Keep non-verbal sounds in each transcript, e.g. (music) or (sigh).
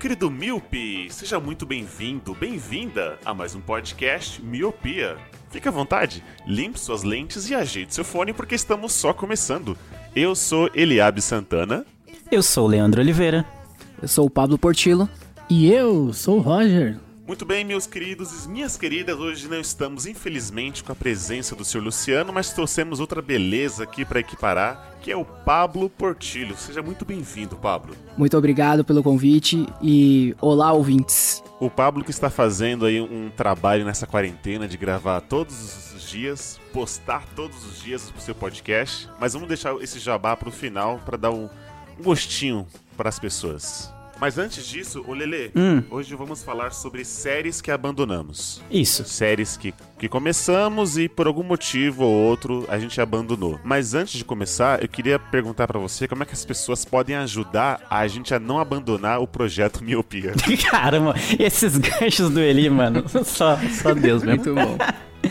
Querido Miope! Seja muito bem-vindo, bem-vinda a mais um podcast Miopia. Fique à vontade, limpe suas lentes e ajeite seu fone porque estamos só começando. Eu sou Eliabe Santana. Eu sou o Leandro Oliveira. Eu sou o Pablo Portilo. E eu sou o Roger. Muito bem, meus queridos e minhas queridas, hoje não estamos, infelizmente, com a presença do Sr. Luciano, mas trouxemos outra beleza aqui para equiparar, que é o Pablo Portilho. Seja muito bem-vindo, Pablo. Muito obrigado pelo convite e olá, ouvintes. O Pablo que está fazendo aí um trabalho nessa quarentena de gravar todos os dias, postar todos os dias o seu podcast, mas vamos deixar esse jabá para o final para dar um um gostinho para as pessoas. Mas antes disso, ô Lele, Hum. hoje vamos falar sobre séries que abandonamos. Isso. séries que, que começamos e por algum motivo ou outro a gente abandonou. Mas antes de começar, eu queria perguntar pra você como é que as pessoas podem ajudar a gente a não abandonar o projeto (laughs) Miopia. Caramba, esses ganchos do Eli, mano. (laughs) Só, só Deus mesmo. Muito bom.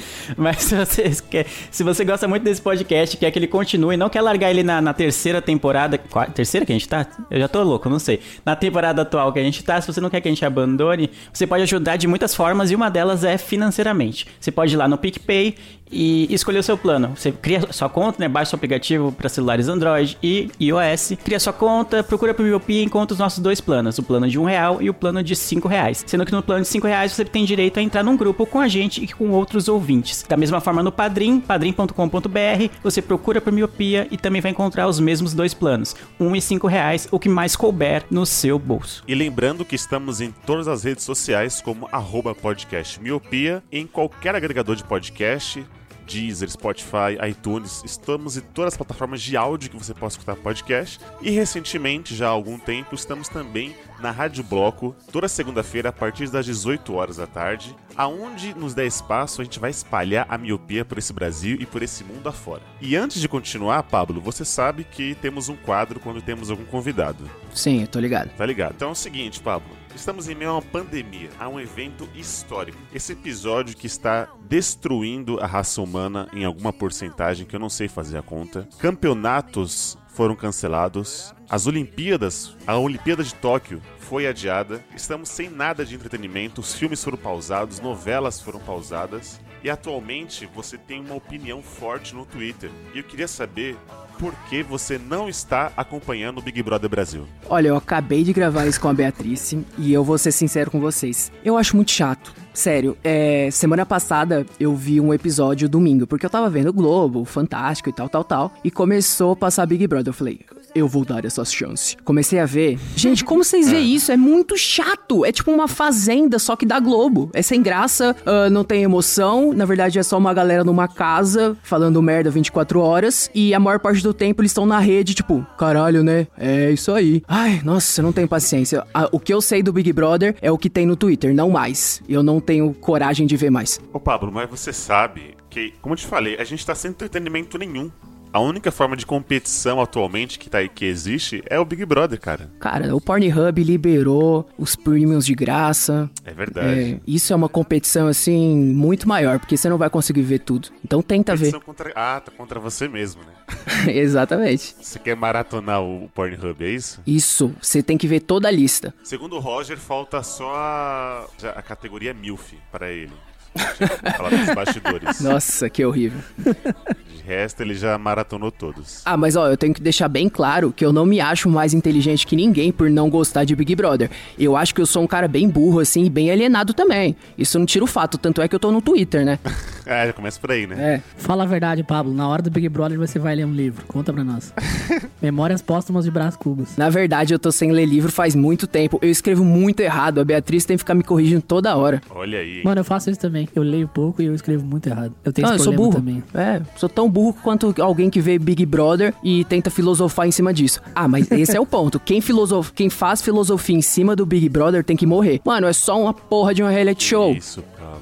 (laughs) Mas se você, quer, se você gosta muito desse podcast, quer que ele continue, não quer largar ele na, na terceira temporada. qua- terceira que a gente tá? Eu já tô louco, não sei. Na temporada atual que a gente tá, se você não quer que a gente abandone, você pode ajudar de muitas formas e uma delas é financeiramente. Você pode ir lá no PicPay e escolher o seu plano. Você cria sua conta, né? Baixa o aplicativo para celulares Android e iOS. Cria sua conta, procura por Miopia e encontra os nossos dois planos: o plano de um real e o plano de cinco reais. Sendo que no plano de cinco reais você tem direito a entrar num grupo com a gente e com outros ouvintes. Da mesma forma no Padrim, padrim.com.br, você procura por Miopia e também vai encontrar os mesmos dois planos: um e cinco reais, o que mais couber no seu bolso. E lembrando que estamos em todas as redes sociais como arroba podcast Miopia, em qualquer agregador de podcast, Deezer, Spotify, iTunes, estamos em todas as plataformas de áudio que você possa escutar podcast. E recentemente, já há algum tempo, estamos também na Rádio Bloco, toda segunda-feira a partir das 18 horas da tarde, aonde nos der espaço a gente vai espalhar a miopia por esse Brasil e por esse mundo afora. E antes de continuar, Pablo, você sabe que temos um quadro quando temos algum convidado. Sim, eu tô ligado. Tá ligado? Então é o seguinte, Pablo. Estamos em meio a uma pandemia, a um evento histórico. Esse episódio que está destruindo a raça humana em alguma porcentagem que eu não sei fazer a conta. Campeonatos foram cancelados. As Olimpíadas, a Olimpíada de Tóquio foi adiada. Estamos sem nada de entretenimento. Os filmes foram pausados, novelas foram pausadas. E atualmente você tem uma opinião forte no Twitter. E eu queria saber por que você não está acompanhando o Big Brother Brasil. Olha, eu acabei de gravar isso com a Beatriz e eu vou ser sincero com vocês. Eu acho muito chato. Sério, é, semana passada eu vi um episódio domingo, porque eu tava vendo o Globo, Fantástico e tal, tal, tal, e começou a passar Big Brother. Eu falei, eu vou dar essa chance. Comecei a ver. Gente, como vocês veem isso? É muito chato. É tipo uma fazenda, só que da Globo. É sem graça, ah, não tem emoção. Na verdade, é só uma galera numa casa falando merda 24 horas. E a maior parte do tempo eles estão na rede, tipo, caralho, né? É isso aí. Ai, nossa, eu não tenho paciência. Ah, o que eu sei do Big Brother é o que tem no Twitter, não mais. Eu não tenho coragem de ver mais. Ô Pablo, mas você sabe que, como eu te falei, a gente tá sem entretenimento nenhum. A única forma de competição atualmente que, tá aí, que existe é o Big Brother, cara. Cara, o Pornhub liberou os premiums de graça. É verdade. É, isso é uma competição, assim, muito maior, porque você não vai conseguir ver tudo. Então tenta ver. Competição Contra... Ah, tá contra você mesmo, né? (laughs) Exatamente. Você quer maratonar o Pornhub, é isso? Isso, você tem que ver toda a lista. Segundo o Roger, falta só a, a categoria MILF para ele. (laughs) Falar dos bastidores. Nossa, que horrível. (laughs) De resto, ele já maratonou todos. Ah, mas ó, eu tenho que deixar bem claro que eu não me acho mais inteligente que ninguém por não gostar de Big Brother. Eu acho que eu sou um cara bem burro, assim, e bem alienado também. Isso não tira o fato, tanto é que eu tô no Twitter, né? (laughs) Ah, já começa por aí, né? É. Fala a verdade, Pablo. Na hora do Big Brother você vai ler um livro. Conta pra nós. (laughs) Memórias póstumas de Brás Cubos. Na verdade, eu tô sem ler livro faz muito tempo. Eu escrevo muito errado. A Beatriz tem que ficar me corrigindo toda hora. Olha aí. Mano, eu faço isso também. Eu leio pouco e eu escrevo muito errado. Eu tenho Não, eu esse sou problema burro. também. É, sou tão burro quanto alguém que vê Big Brother e tenta filosofar em cima disso. Ah, mas esse é o ponto. (laughs) Quem, filosof... Quem faz filosofia em cima do Big Brother tem que morrer. Mano, é só uma porra de um reality show. Isso, Pablo.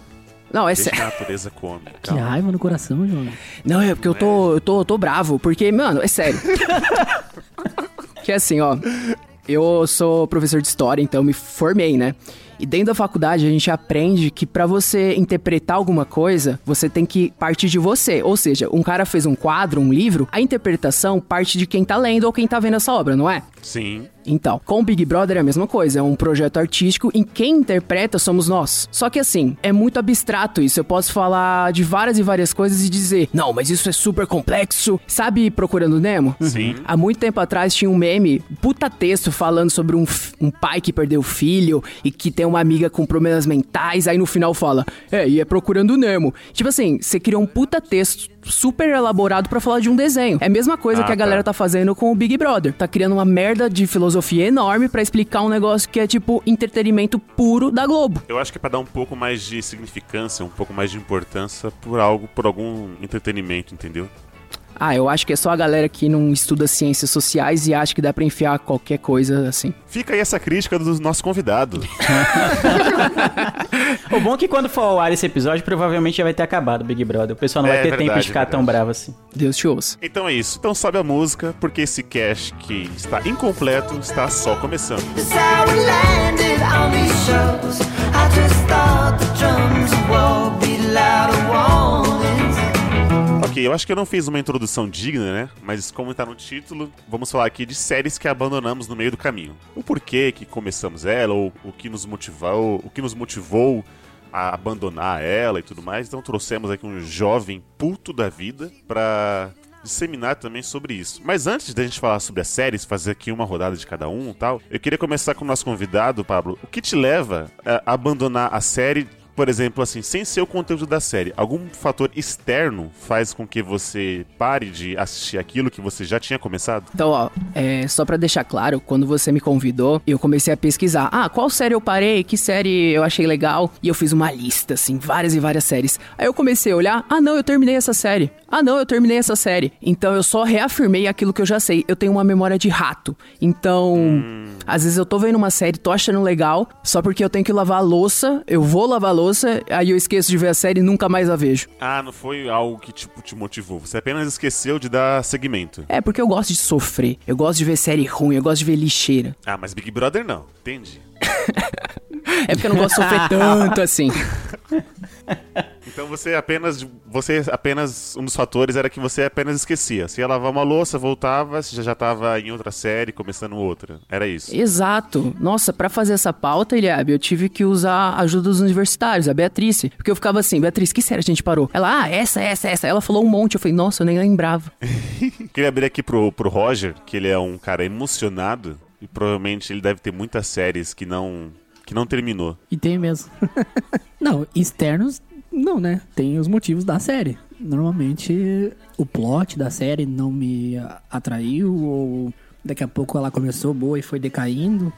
Não, é sério. natureza come. (laughs) Que Calma. raiva no coração, João. Não, é porque eu tô, eu tô, eu tô bravo. Porque, mano, é sério. (laughs) que assim, ó. Eu sou professor de história, então me formei, né? E dentro da faculdade a gente aprende que pra você interpretar alguma coisa, você tem que partir de você. Ou seja, um cara fez um quadro, um livro, a interpretação parte de quem tá lendo ou quem tá vendo essa obra, não é? Sim. Então, com o Big Brother é a mesma coisa, é um projeto artístico em quem interpreta somos nós. Só que assim, é muito abstrato isso. Eu posso falar de várias e várias coisas e dizer, não, mas isso é super complexo. Sabe Procurando Nemo? Sim. Há muito tempo atrás tinha um meme, puta texto, falando sobre um, um pai que perdeu o filho e que tem uma amiga com problemas mentais. Aí no final fala, é, e é Procurando Nemo. Tipo assim, você criou um puta texto super elaborado pra falar de um desenho. É a mesma coisa Ah, que a galera tá. tá fazendo com o Big Brother. Tá criando uma merda de filosofia enorme pra explicar um negócio que é tipo entretenimento puro da Globo. Eu acho que é pra dar um pouco mais de significância, um pouco mais de importância por algo, por algum entretenimento, entendeu? Ah, eu acho que é só a galera que não estuda ciências sociais e acha que dá pra enfiar qualquer coisa assim. Fica aí essa crítica do nosso convidado. (laughs) O bom é que quando for ao ar esse episódio, provavelmente já vai ter acabado o Big Brother. O pessoal não É vai ter verdade, tempo de ficar é tão verdade. bravo assim. Deus te ouça. Então é isso. Então sobe a música, porque esse cast que está incompleto está só começando. That's Eu acho que eu não fiz uma introdução digna, né? Mas como tá no título, vamos falar aqui de séries que abandonamos no meio do caminho. O porquê que começamos ela, ou o que nos motivou, o que nos motivou a abandonar ela e tudo mais. Então trouxemos aqui um jovem puto da vida pra disseminar também sobre isso. Mas antes da gente falar sobre as séries, fazer aqui uma rodada de cada um e tal, eu queria começar com o nosso convidado, Pablo. O que te leva a abandonar a série por exemplo, assim, sem ser o conteúdo da série, algum fator externo faz com que você pare de assistir aquilo que você já tinha começado? Então, ó, é, só pra deixar claro, quando você me convidou, eu comecei a pesquisar. Ah, qual série eu parei? Que série eu achei legal? E eu fiz uma lista, assim, várias e várias séries. Aí eu comecei a olhar, ah, não, eu terminei essa série. Ah, não, eu terminei essa série. Então eu só reafirmei aquilo que eu já sei. Eu tenho uma memória de rato. Então, às vezes eu tô vendo uma série, tô achando legal, só porque eu tenho que lavar a louça, eu vou lavar a louça, aí eu esqueço de ver a série e nunca mais a vejo. Ah, não foi algo que tipo, te motivou. Você apenas esqueceu de dar segmento. É porque eu gosto de sofrer, eu gosto de ver série ruim, eu gosto de ver lixeira. Ah, mas Big Brother não. Entendi. (laughs) É porque eu não gosto de sofrer tanto assim. (laughs) Então você apenas. Você apenas. Um dos fatores era que você apenas esquecia. Você ia lavar uma louça, voltava, você já tava em outra série, começando outra. Era isso. Exato. Nossa, pra fazer essa pauta, Eliabe, eu tive que usar a ajuda dos universitários, a Beatriz. Porque eu ficava assim, Beatriz, que série a gente parou? Ela, ah, essa, essa, essa. Ela falou um monte. Eu falei, nossa, eu nem lembrava. (laughs) Queria abrir aqui pro, pro Roger, que ele é um cara emocionado. E provavelmente ele deve ter muitas séries que não. Que não terminou. E tem mesmo. (laughs) não, externos, não, né? Tem os motivos da série. Normalmente o plot da série não me atraiu, ou daqui a pouco ela começou boa e foi decaindo.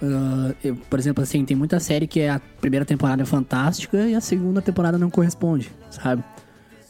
Ah, eu, por exemplo, assim, tem muita série que é a primeira temporada é fantástica e a segunda temporada não corresponde, sabe?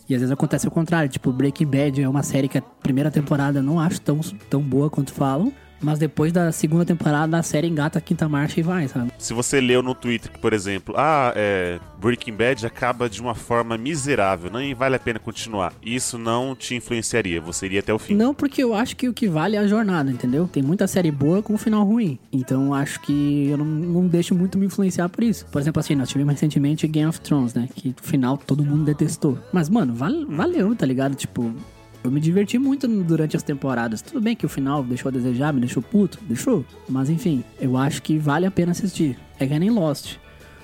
E às vezes acontece o contrário, tipo, Breaking Bad é uma série que a primeira temporada eu não acho tão, tão boa quanto falam, mas depois da segunda temporada a série engata a quinta marcha e vai, sabe? Se você leu no Twitter que, por exemplo, ah, é, Breaking Bad acaba de uma forma miserável, nem vale a pena continuar. Isso não te influenciaria, você iria até o fim. Não, porque eu acho que o que vale é a jornada, entendeu? Tem muita série boa com um final ruim. Então eu acho que eu não, não deixo muito me influenciar por isso. Por exemplo, assim, nós tivemos recentemente Game of Thrones, né? Que no final todo mundo detestou. Mas, mano, val- valeu, tá ligado? Tipo, eu me diverti muito durante as temporadas. Tudo bem que o final deixou a desejar, me deixou puto, deixou. Mas enfim, eu acho que vale a pena assistir. É que nem Lost.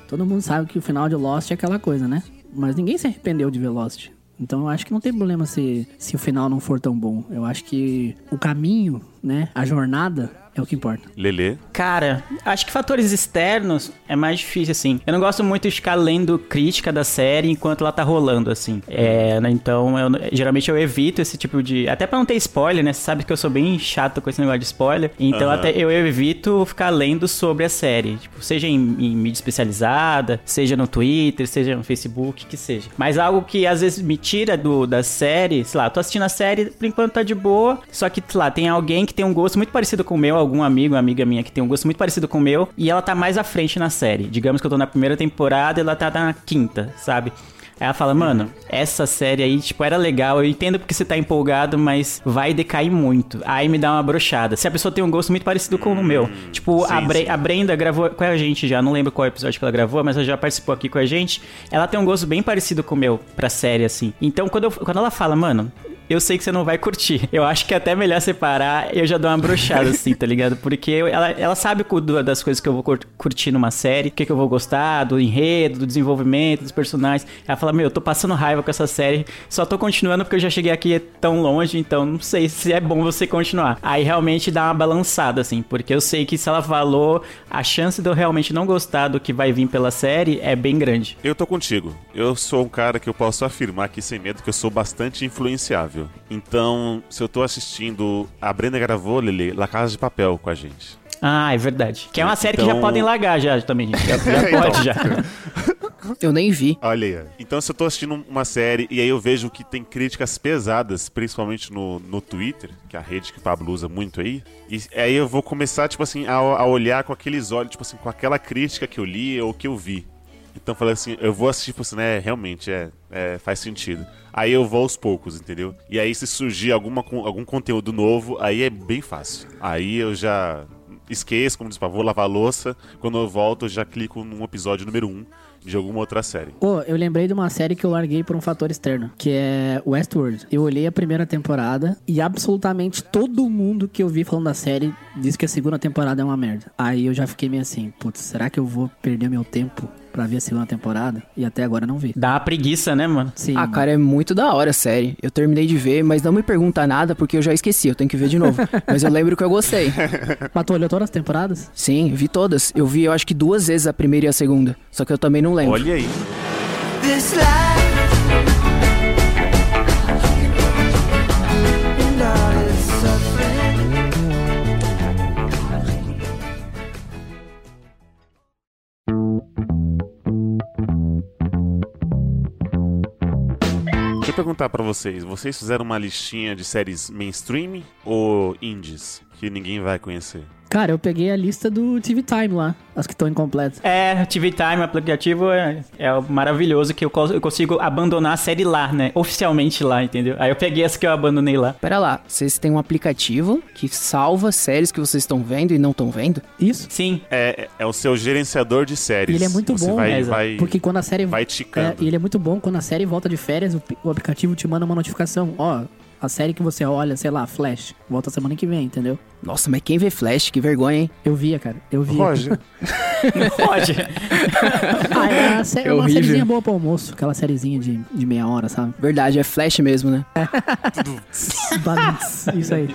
Todo mundo sabe que o final de Lost é aquela coisa, né? Mas ninguém se arrependeu de ver Lost. Então eu acho que não tem problema se, se o final não for tão bom. Eu acho que o caminho, né? A jornada É o que importa. Lelê. Cara, acho que fatores externos é mais difícil, assim. Eu não gosto muito de ficar lendo crítica da série enquanto ela tá rolando, assim. É, né, então, eu- geralmente eu evito esse tipo de. Até pra não ter spoiler, né? Você sabe que eu sou bem chato com esse negócio de spoiler. Então, Aham. até eu evito ficar lendo sobre a série. Tipo, seja em, em mídia especializada, seja no Twitter, seja no Facebook, que seja. Mas algo que às vezes me tira do, da série, sei lá, tô assistindo a série, por enquanto tá de boa, só que, sei lá, tem alguém que tem um gosto muito parecido com o meu, algum amigo, uma amiga minha que tem um gosto muito parecido com o meu, e ela tá mais à frente na série. Digamos que eu tô na primeira temporada e ela tá na quinta, sabe? Aí ela fala, mano, essa série aí, tipo, era legal, eu entendo porque você tá empolgado, mas vai decair muito. Aí me dá uma brochada. Se a pessoa tem um gosto muito parecido com o meu. Tipo, a, sim, Bre- sim. a Brenda gravou com a gente já, não lembro qual episódio que ela gravou, mas ela já participou aqui com a gente. Ela tem um gosto bem parecido com o meu pra série, assim. Então, quando, eu- quando ela fala, mano, eu sei que você não vai curtir. Eu acho que é até melhor separar, eu já dou uma brochada, assim, tá ligado? Porque ela, ela sabe das coisas que eu vou cur- curtir numa série, o que, que eu vou gostar, do enredo, do desenvolvimento, dos personagens. Ela fala, meu, eu tô passando raiva com essa série, só tô continuando porque eu já cheguei aqui tão longe, então não sei se é bom você continuar. Aí realmente dá uma balançada, assim, porque eu sei que se ela falou, a chance de eu realmente não gostar do que vai vir pela série é bem grande. Eu tô contigo. Eu sou um cara que eu posso afirmar aqui sem medo que eu sou bastante influenciável. Então, se eu tô assistindo. A Brenda gravou, Lele, La Casa de Papel com a gente. Ah, é verdade. Que é uma série que já Então- podem largar já também, gente. Já, já (laughs) Então. pode já. (laughs) Eu nem vi. Olha aí. Então, se eu tô assistindo uma série e aí eu vejo que tem críticas pesadas, principalmente no, no Twitter, que é a rede que o Pablo usa muito aí, e aí eu vou começar, tipo assim, a, a olhar com aqueles olhos, tipo assim, com aquela crítica que eu li ou que eu vi. Então, falei assim, eu vou assistir, tipo assim, né, realmente, é, é, faz sentido. Aí eu vou aos poucos, entendeu? E aí, se surgir alguma, algum conteúdo novo, aí é bem fácil. Aí eu já esqueço, como diz, pá, vou lavar louça. Quando eu volto, eu já clico num episódio número 1 um de alguma outra série. Pô, eu lembrei de uma série que eu larguei por um fator externo, que é Westworld. Eu olhei a primeira temporada e absolutamente todo mundo que eu vi falando da série disse que a segunda temporada é uma merda. Aí eu já fiquei meio assim, putz, será que eu vou perder meu tempo pra ver a segunda temporada? E até agora não vi. Dá uma preguiça, né, mano? Sim. Ah, cara, é muito da hora a série. Eu terminei de ver, mas não me pergunta nada porque eu já esqueci, eu tenho que ver de novo. (laughs) mas eu lembro que eu gostei. Mas tu olhou todas as temporadas? Sim, vi todas. Eu vi, eu acho que duas vezes a primeira e a segunda. Só que eu também não lembro. Olha aí. This life perguntar pra vocês, vocês fizeram uma listinha de séries mainstream ou indies que ninguém vai conhecer? Cara, eu peguei a lista do TV Time lá, as que estão incompletas. É, TV Time, aplicativo, é, é maravilhoso que eu, eu consigo abandonar a série lá, né? Oficialmente lá, entendeu? Aí eu peguei essa que eu abandonei lá. Pera lá, vocês têm um aplicativo que salva séries que vocês estão vendo e não estão vendo? Isso. Sim, É, é o seu gerenciador de séries. E ele é muito Você bom, vai, é, vai, Porque quando a série. vai É, ticando. e ele é muito bom quando a série volta de férias, o, o aplicativo te manda uma notificação. Ó, a série que você olha, sei lá, Flash, volta semana que vem, entendeu? Nossa, mas quem vê Flash? Que vergonha, hein? Eu via, cara. Eu via. Roger, (laughs) não pode. Ah, é, uma sé- É uma sériezinha boa pro almoço. Aquela sériezinha de, de meia hora, sabe? Verdade, é Flash mesmo, né? (laughs) Balance. Isso aí.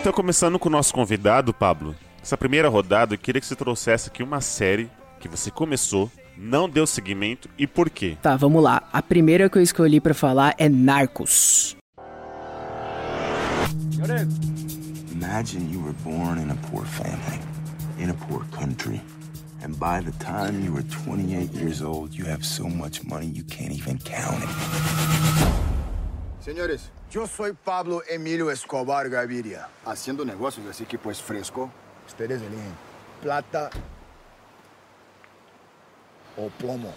Então começando com o nosso convidado, Pablo. Essa primeira rodada, eu queria que você trouxesse aqui uma série que você começou, não deu seguimento e por quê? Tá, vamos lá. A primeira que eu escolhi pra falar é Narcos. Imagine you were born in a poor family, in a poor country, and by the time you were 28 years old, you have so much money you can't even count it. Señores, yo soy Pablo Emilio Escobar Gaviria, haciendo negocios, así que pues fresco. Ustedes eligen plata o plomo.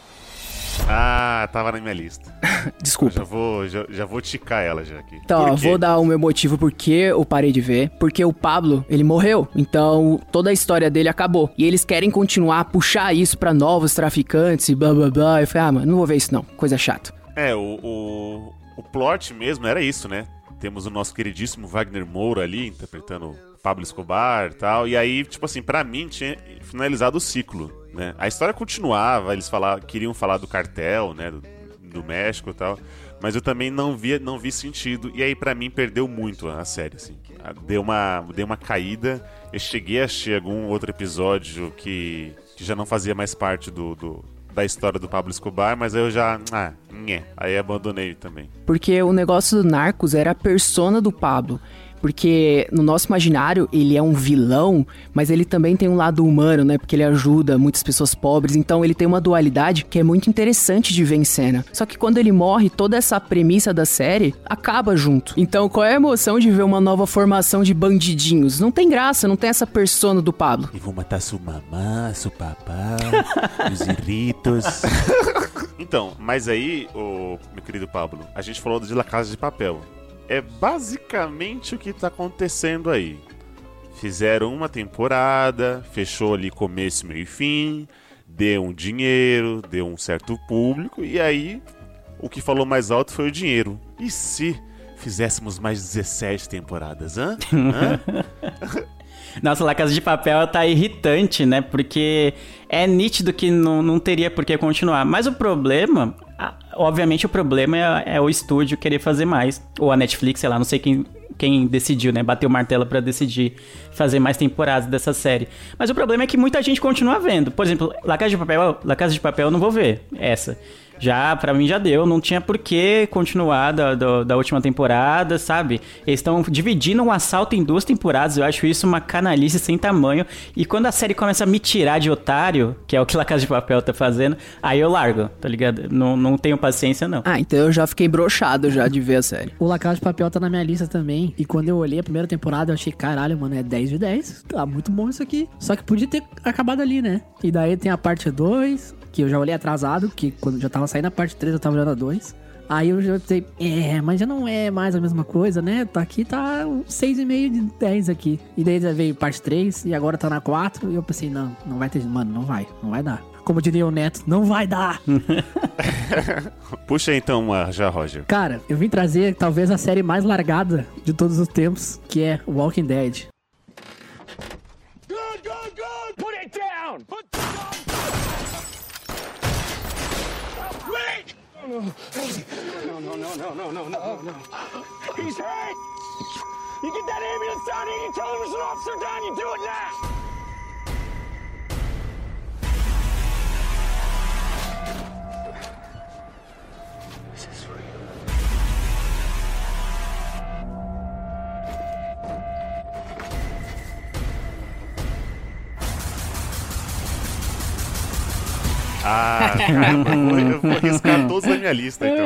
Ah, tava na minha lista. Eu (laughs) Desculpa. já vou, já, já vou ticar ela já aqui. Então, vou dar o meu motivo porque eu parei de ver. Porque o Pablo, ele morreu. Então, toda a história dele acabou. E eles querem continuar a puxar isso pra novos traficantes e blá blá blá. Eu falei, ah, mano, não vou ver isso não. Coisa chata. É, o, o, o plot mesmo era isso, né? Temos o nosso queridíssimo Wagner Moura ali, interpretando Pablo Escobar e tal. E aí, tipo assim, pra mim tinha finalizado o ciclo, né? A história continuava, eles falar, queriam falar do cartel, né? Do, do México e tal. Mas eu também não vi, não vi sentido. E aí, pra mim, perdeu muito a série, assim. Ah, Deu uma, deu uma caída. Eu cheguei a assistir algum outro episódio que, que já não fazia mais parte do, do- da história do Pablo Escobar, mas eu já. Ah, nhé. Aí abandonei também. Porque o negócio do Narcos era a persona do Pablo. Porque no nosso imaginário ele é um vilão, mas ele também tem um lado humano, né? Porque ele ajuda muitas pessoas pobres. Então ele tem uma dualidade que é muito interessante de ver em cena. Só que quando ele morre, toda essa premissa da série acaba junto. Então qual é a emoção de ver uma nova formação de bandidinhos? Não tem graça, não tem essa persona do Pablo. E vou matar sua mamã, seu papá, (laughs) os irritos. Então, mas aí, ô, meu querido Pablo, a gente falou de La Casa de Papel. É basicamente o que tá acontecendo aí. Fizeram uma temporada, fechou ali começo, meio e fim, deu um dinheiro, deu um certo público, e aí o que falou mais alto foi o dinheiro. E se fizéssemos mais 17 temporadas, hã? (laughs) hã? Nossa, La Casa de Papel tá irritante, né? Porque é nítido que não, não teria por que continuar. Mas o problema, obviamente o problema é, é o estúdio querer fazer mais. Ou a Netflix, sei lá, não sei quem, quem decidiu, né? Bateu o martelo pra decidir fazer mais temporadas dessa série. Mas o problema é que muita gente continua vendo. Por exemplo, La Casa de Papel, La Casa de Papel eu não vou ver essa. Já, pra mim já deu, não tinha por que continuar da, da, da última temporada, sabe? Eles estão dividindo um assalto em duas temporadas, eu acho isso uma canalice sem tamanho. E quando a série começa a me tirar de otário, que é o que La Casa de Papel tá fazendo, aí eu largo, tá ligado? Não, não tenho paciência, não. Ah, então eu já fiquei broxado já de ver a série. O La Casa de Papel tá na minha lista também. E quando eu olhei a primeira temporada, eu achei, caralho, mano, é 10 de 10. Tá muito bom isso aqui. Só que podia ter acabado ali, né? E daí tem a parte 2, que eu já olhei atrasado, que quando já tava saindo a parte 3, eu tava olhando a 2. Aí eu já sei, é, mas já não é mais a mesma coisa, né? Tá aqui, tá um 6,5 de 10 aqui. E daí já veio parte 3 e agora tá na 4. E eu pensei, não, não vai ter, mano, não vai, não vai dar. Como diria o Neto, não vai dar. (laughs) Puxa então uma já, Roger. Cara, eu vim trazer talvez a série mais largada de todos os tempos, que é Walking Dead. Good, good, good! Put it down! Put Wait! No, no, no, no, no, no, no, no. He's hurt! You get that ambulance down here, you tell him there's an officer down, you do it now! Ah, caramba, eu vou, eu vou arriscar todos da minha lista, então.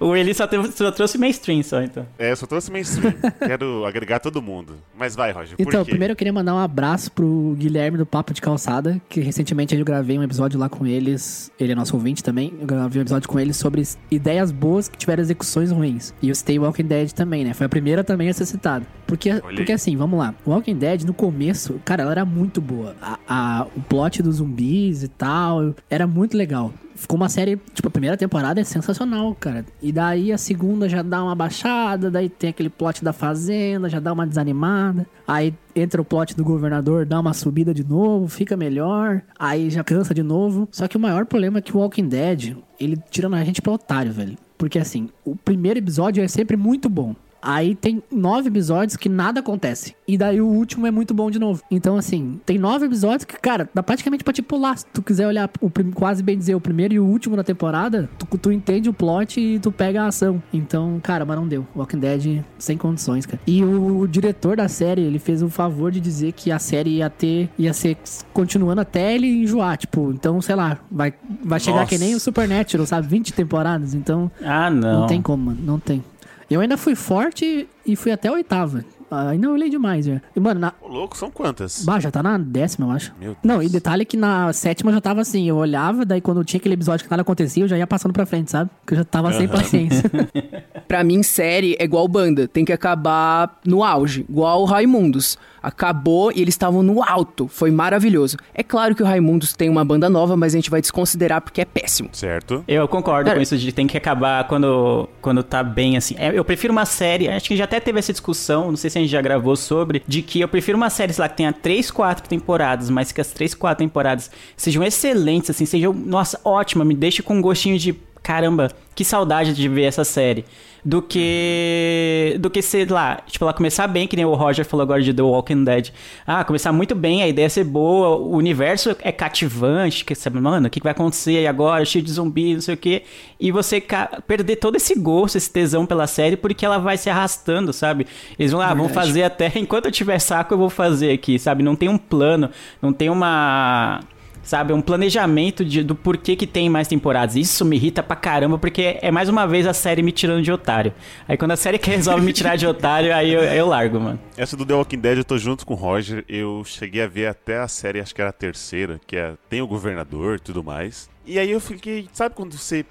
(laughs) o Eli só, teve- só trouxe mainstream só, então. É, eu só trouxe mainstream. Quero agregar todo mundo. Mas vai, Roger, por Então, quê? primeiro eu queria mandar um abraço pro Guilherme do Papo de Calçada, que recentemente eu gravei um episódio lá com eles. Ele é nosso ouvinte também. Eu gravei um episódio com eles sobre ideias boas que tiveram execuções ruins. E eu citei Walking Dead também, né? Foi a primeira também a ser citada. Porque, porque assim, vamos lá. Walking Dead, no começo, cara, ela era muito boa. A, a- o plot dos zumbis e tal, era muito legal. Ficou uma série, tipo, a primeira temporada é sensacional, cara. E daí a segunda já dá uma baixada, daí tem aquele plot da fazenda, já dá uma desanimada. Aí entra o plot do governador, dá uma subida de novo, fica melhor. Aí já cansa de novo. Só que o maior problema é que o Walking Dead, ele tira a gente pra otário, velho. Porque assim, o primeiro episódio é sempre muito bom. Aí tem nove episódios que nada acontece. E daí o último é muito bom de novo. Então, assim, tem nove episódios que, cara, dá praticamente pra te pular. Se tu quiser olhar o quase bem dizer o primeiro e o último da temporada, tu, tu entende o plot e tu pega a ação. Então, cara, mas não deu. Walking Dead sem condições, cara. E o, diretor da série, ele fez o favor de dizer que a série ia ter, ia ser continuando até ele enjoar. Tipo, então, sei lá, vai, vai chegar Nossa. que nem o Supernatural, sabe? 20 temporadas. Então, Ah, não. não tem como, mano. Não tem. Eu ainda fui forte e fui até a oitava. Ah, Ainda olhei demais, já. E, mano, na... Ô, louco, são quantas? Bah, já tá na décima, eu acho. Meu Deus. Não, e detalhe que na sétima já tava assim, eu olhava, daí quando tinha aquele episódio que nada acontecia, eu já ia passando pra frente, sabe? Porque eu já tava sem paciência. (laughs) Pra mim, série é igual banda. Tem que acabar no auge. Igual o Raimundos. Acabou e eles estavam no alto. Foi maravilhoso. É claro que o Raimundos tem uma banda nova, mas a gente vai desconsiderar porque é péssimo. Certo? Eu concordo Cara- com isso de tem que acabar quando, quando tá bem assim. É, Eu prefiro uma série, acho que já até teve essa discussão, não sei se a gente já gravou sobre, de que eu prefiro uma série, sei lá, que tenha três, quatro temporadas, mas que as três, quatro temporadas sejam excelentes, assim, sejam, nossa, ótima, me deixe com um gostinho de caramba, que saudade de ver essa série. Do que. Do que, sei lá, tipo, ela começar bem, que nem o Roger falou agora de The Walking Dead. Ah, começar muito bem, a ideia é ser boa, o universo é cativante, que sabe, mano, o que vai acontecer aí agora, cheio de zumbi, não sei o quê. E você perder todo esse gosto, esse tesão pela série, porque ela vai se arrastando, sabe? Eles vão lá, ah, vão fazer até (laughs) enquanto eu tiver saco, eu vou fazer aqui, sabe? Não tem um plano, não tem uma sabe? Um planejamento de, do porquê que tem mais temporadas. Isso me irrita pra caramba, porque é mais uma vez a série me tirando de otário. Aí quando a série resolve me tirar de otário, aí eu, eu, largo, mano. Essa do The Walking Dead eu tô junto com o Roger. Eu cheguei a ver até a série, acho que era a terceira, que é tem o governador tudo mais. E aí eu fiquei, sabe quando você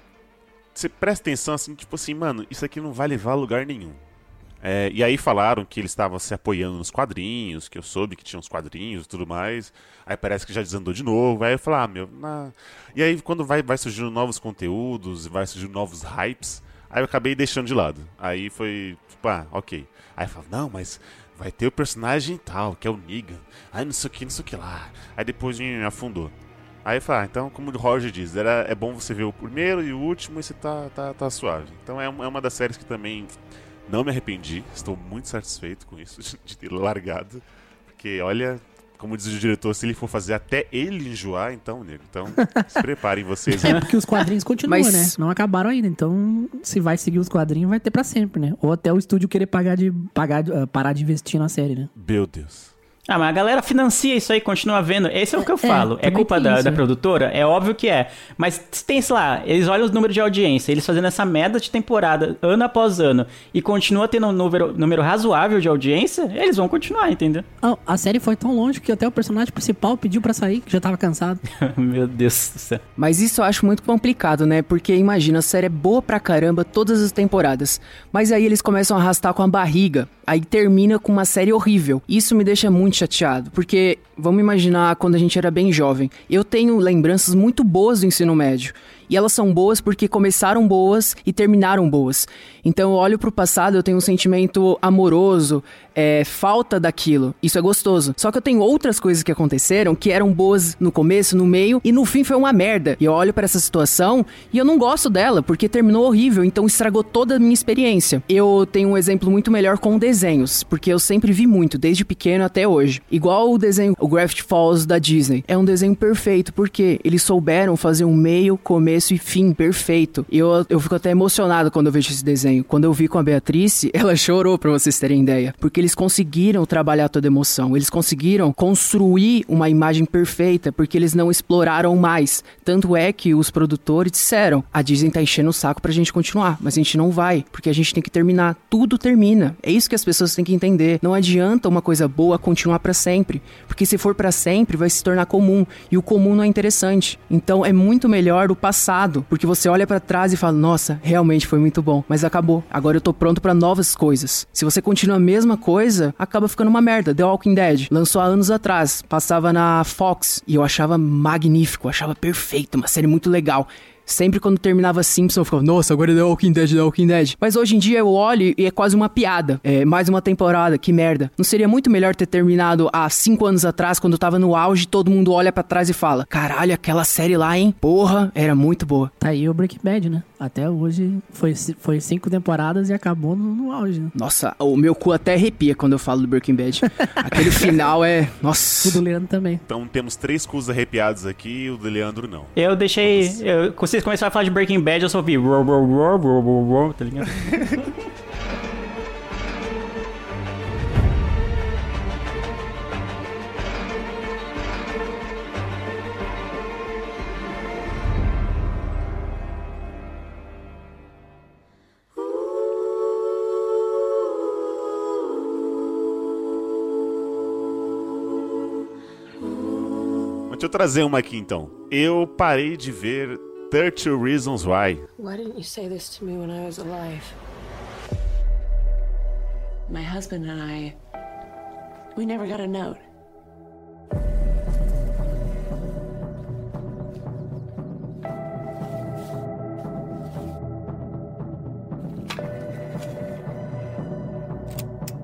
você presta atenção assim, tipo assim, mano, isso aqui não vai levar a lugar nenhum. É, e aí falaram que eles estavam se apoiando nos quadrinhos, que eu soube que tinha uns quadrinhos e tudo mais. Aí parece que já desandou de novo. Aí eu falei, ah, meu. Na... E aí quando vai, vai surgindo novos conteúdos, vai surgindo novos hypes, aí eu acabei deixando de lado. Aí foi, tipo, ah, ok. Aí eu falei, não, mas vai ter o personagem tal, que é o Negan. Aí não sei o que, não sei o que lá. Aí depois me afundou. Aí falei, ah, então, como o Roger diz, era, é bom você ver o primeiro e o último e você tá, tá, tá suave. Então é, é uma das séries que também não me arrependi, estou muito satisfeito com isso, (laughs) de ter largado. Porque, olha, como diz o diretor, se ele for fazer até ele enjoar, então, nego, então (laughs) se preparem vocês. É porque os quadrinhos continuam, Mas... né? Não acabaram ainda, então se vai seguir os quadrinhos, vai ter para sempre, né? Ou até o estúdio querer pagar de, pagar, uh, parar de investir na série, né? Meu Deus. Ah, mas a galera financia isso aí, continua vendo. Esse é o que eu é, falo. É, é culpa da, da, produtora? É óbvio que é. Mas tem, sei lá, eles olham os números de audiência, eles fazendo essa merda de temporada ano após ano e continua tendo um número, número razoável de audiência, eles vão continuar, entendeu? Oh, a série foi tão longe que até o personagem principal pediu para sair, que já tava cansado. (laughs) Meu Deus do céu. Mas isso eu acho muito complicado, né? Porque imagina, a série é boa pra caramba todas as temporadas. Mas aí eles começam a arrastar com a barriga. Aí termina com uma série horrível. Isso me deixa muito muito chateado, porque vamos imaginar quando a gente era bem jovem. Eu tenho lembranças muito boas do ensino médio. E elas são boas porque começaram boas e terminaram boas. Então eu olho pro passado, eu tenho um sentimento amoroso, é, falta daquilo. Isso é gostoso. Só que eu tenho outras coisas que aconteceram que eram boas no começo, no meio e no fim foi uma merda. E eu olho para essa situação e eu não gosto dela porque terminou horrível, então estragou toda a minha experiência. Eu tenho um exemplo muito melhor com desenhos, porque eu sempre vi muito, desde pequeno até hoje. Igual o desenho, o Gravity Falls da Disney. É um desenho perfeito porque eles souberam fazer um meio, começo e fim perfeito. E eu, eu fico até emocionado quando eu vejo esse desenho. Quando eu vi com a Beatriz, (laughs) ela chorou, pra vocês terem ideia. Porque eles conseguiram trabalhar toda a emoção. Eles conseguiram construir uma imagem perfeita, porque eles não exploraram mais. Tanto é que os produtores disseram: a Disney tá enchendo o saco pra gente continuar, mas a gente não vai, porque a gente tem que terminar. Tudo termina. É isso que as pessoas têm que entender. Não adianta uma coisa boa continuar para sempre, porque se for para sempre, vai se tornar comum. E o comum não é interessante. Então é muito melhor o passado, porque você olha para trás e fala: nossa, realmente foi muito bom, mas acabou. Agora eu tô pronto para novas coisas. Se você continua a mesma coisa, acaba ficando uma merda. The Walking Dead lançou há anos atrás, passava na Fox e eu achava magnífico, achava perfeito, uma série muito legal. Sempre quando terminava Simpson, eu ficava, nossa, agora é The Walking Dead, The Walking Dead. Mas hoje em dia eu olho e é quase uma piada. É mais uma temporada, que merda. Não seria muito melhor ter terminado há cinco anos atrás, quando eu tava no auge, todo mundo olha para trás e fala: caralho, aquela série lá, hein? Porra, era muito boa. Tá aí o Breaking Bad, né? Até hoje foi, foi cinco temporadas e acabou no, no auge. Né? Nossa, o meu cu até arrepia quando eu falo do Breaking Bad. (laughs) Aquele final é. Nossa. O do Leandro também. Então temos três cus arrepiados aqui e o do Leandro não. Eu deixei. Eu, vocês começaram a falar de Breaking Bad, eu só ouvi. Tá ligado? (laughs) Deixa eu trazer uma aqui então. Eu parei de ver 30 Reasons Why. Why didn't you say this to me when I was alive? My husband and I, we never got a note.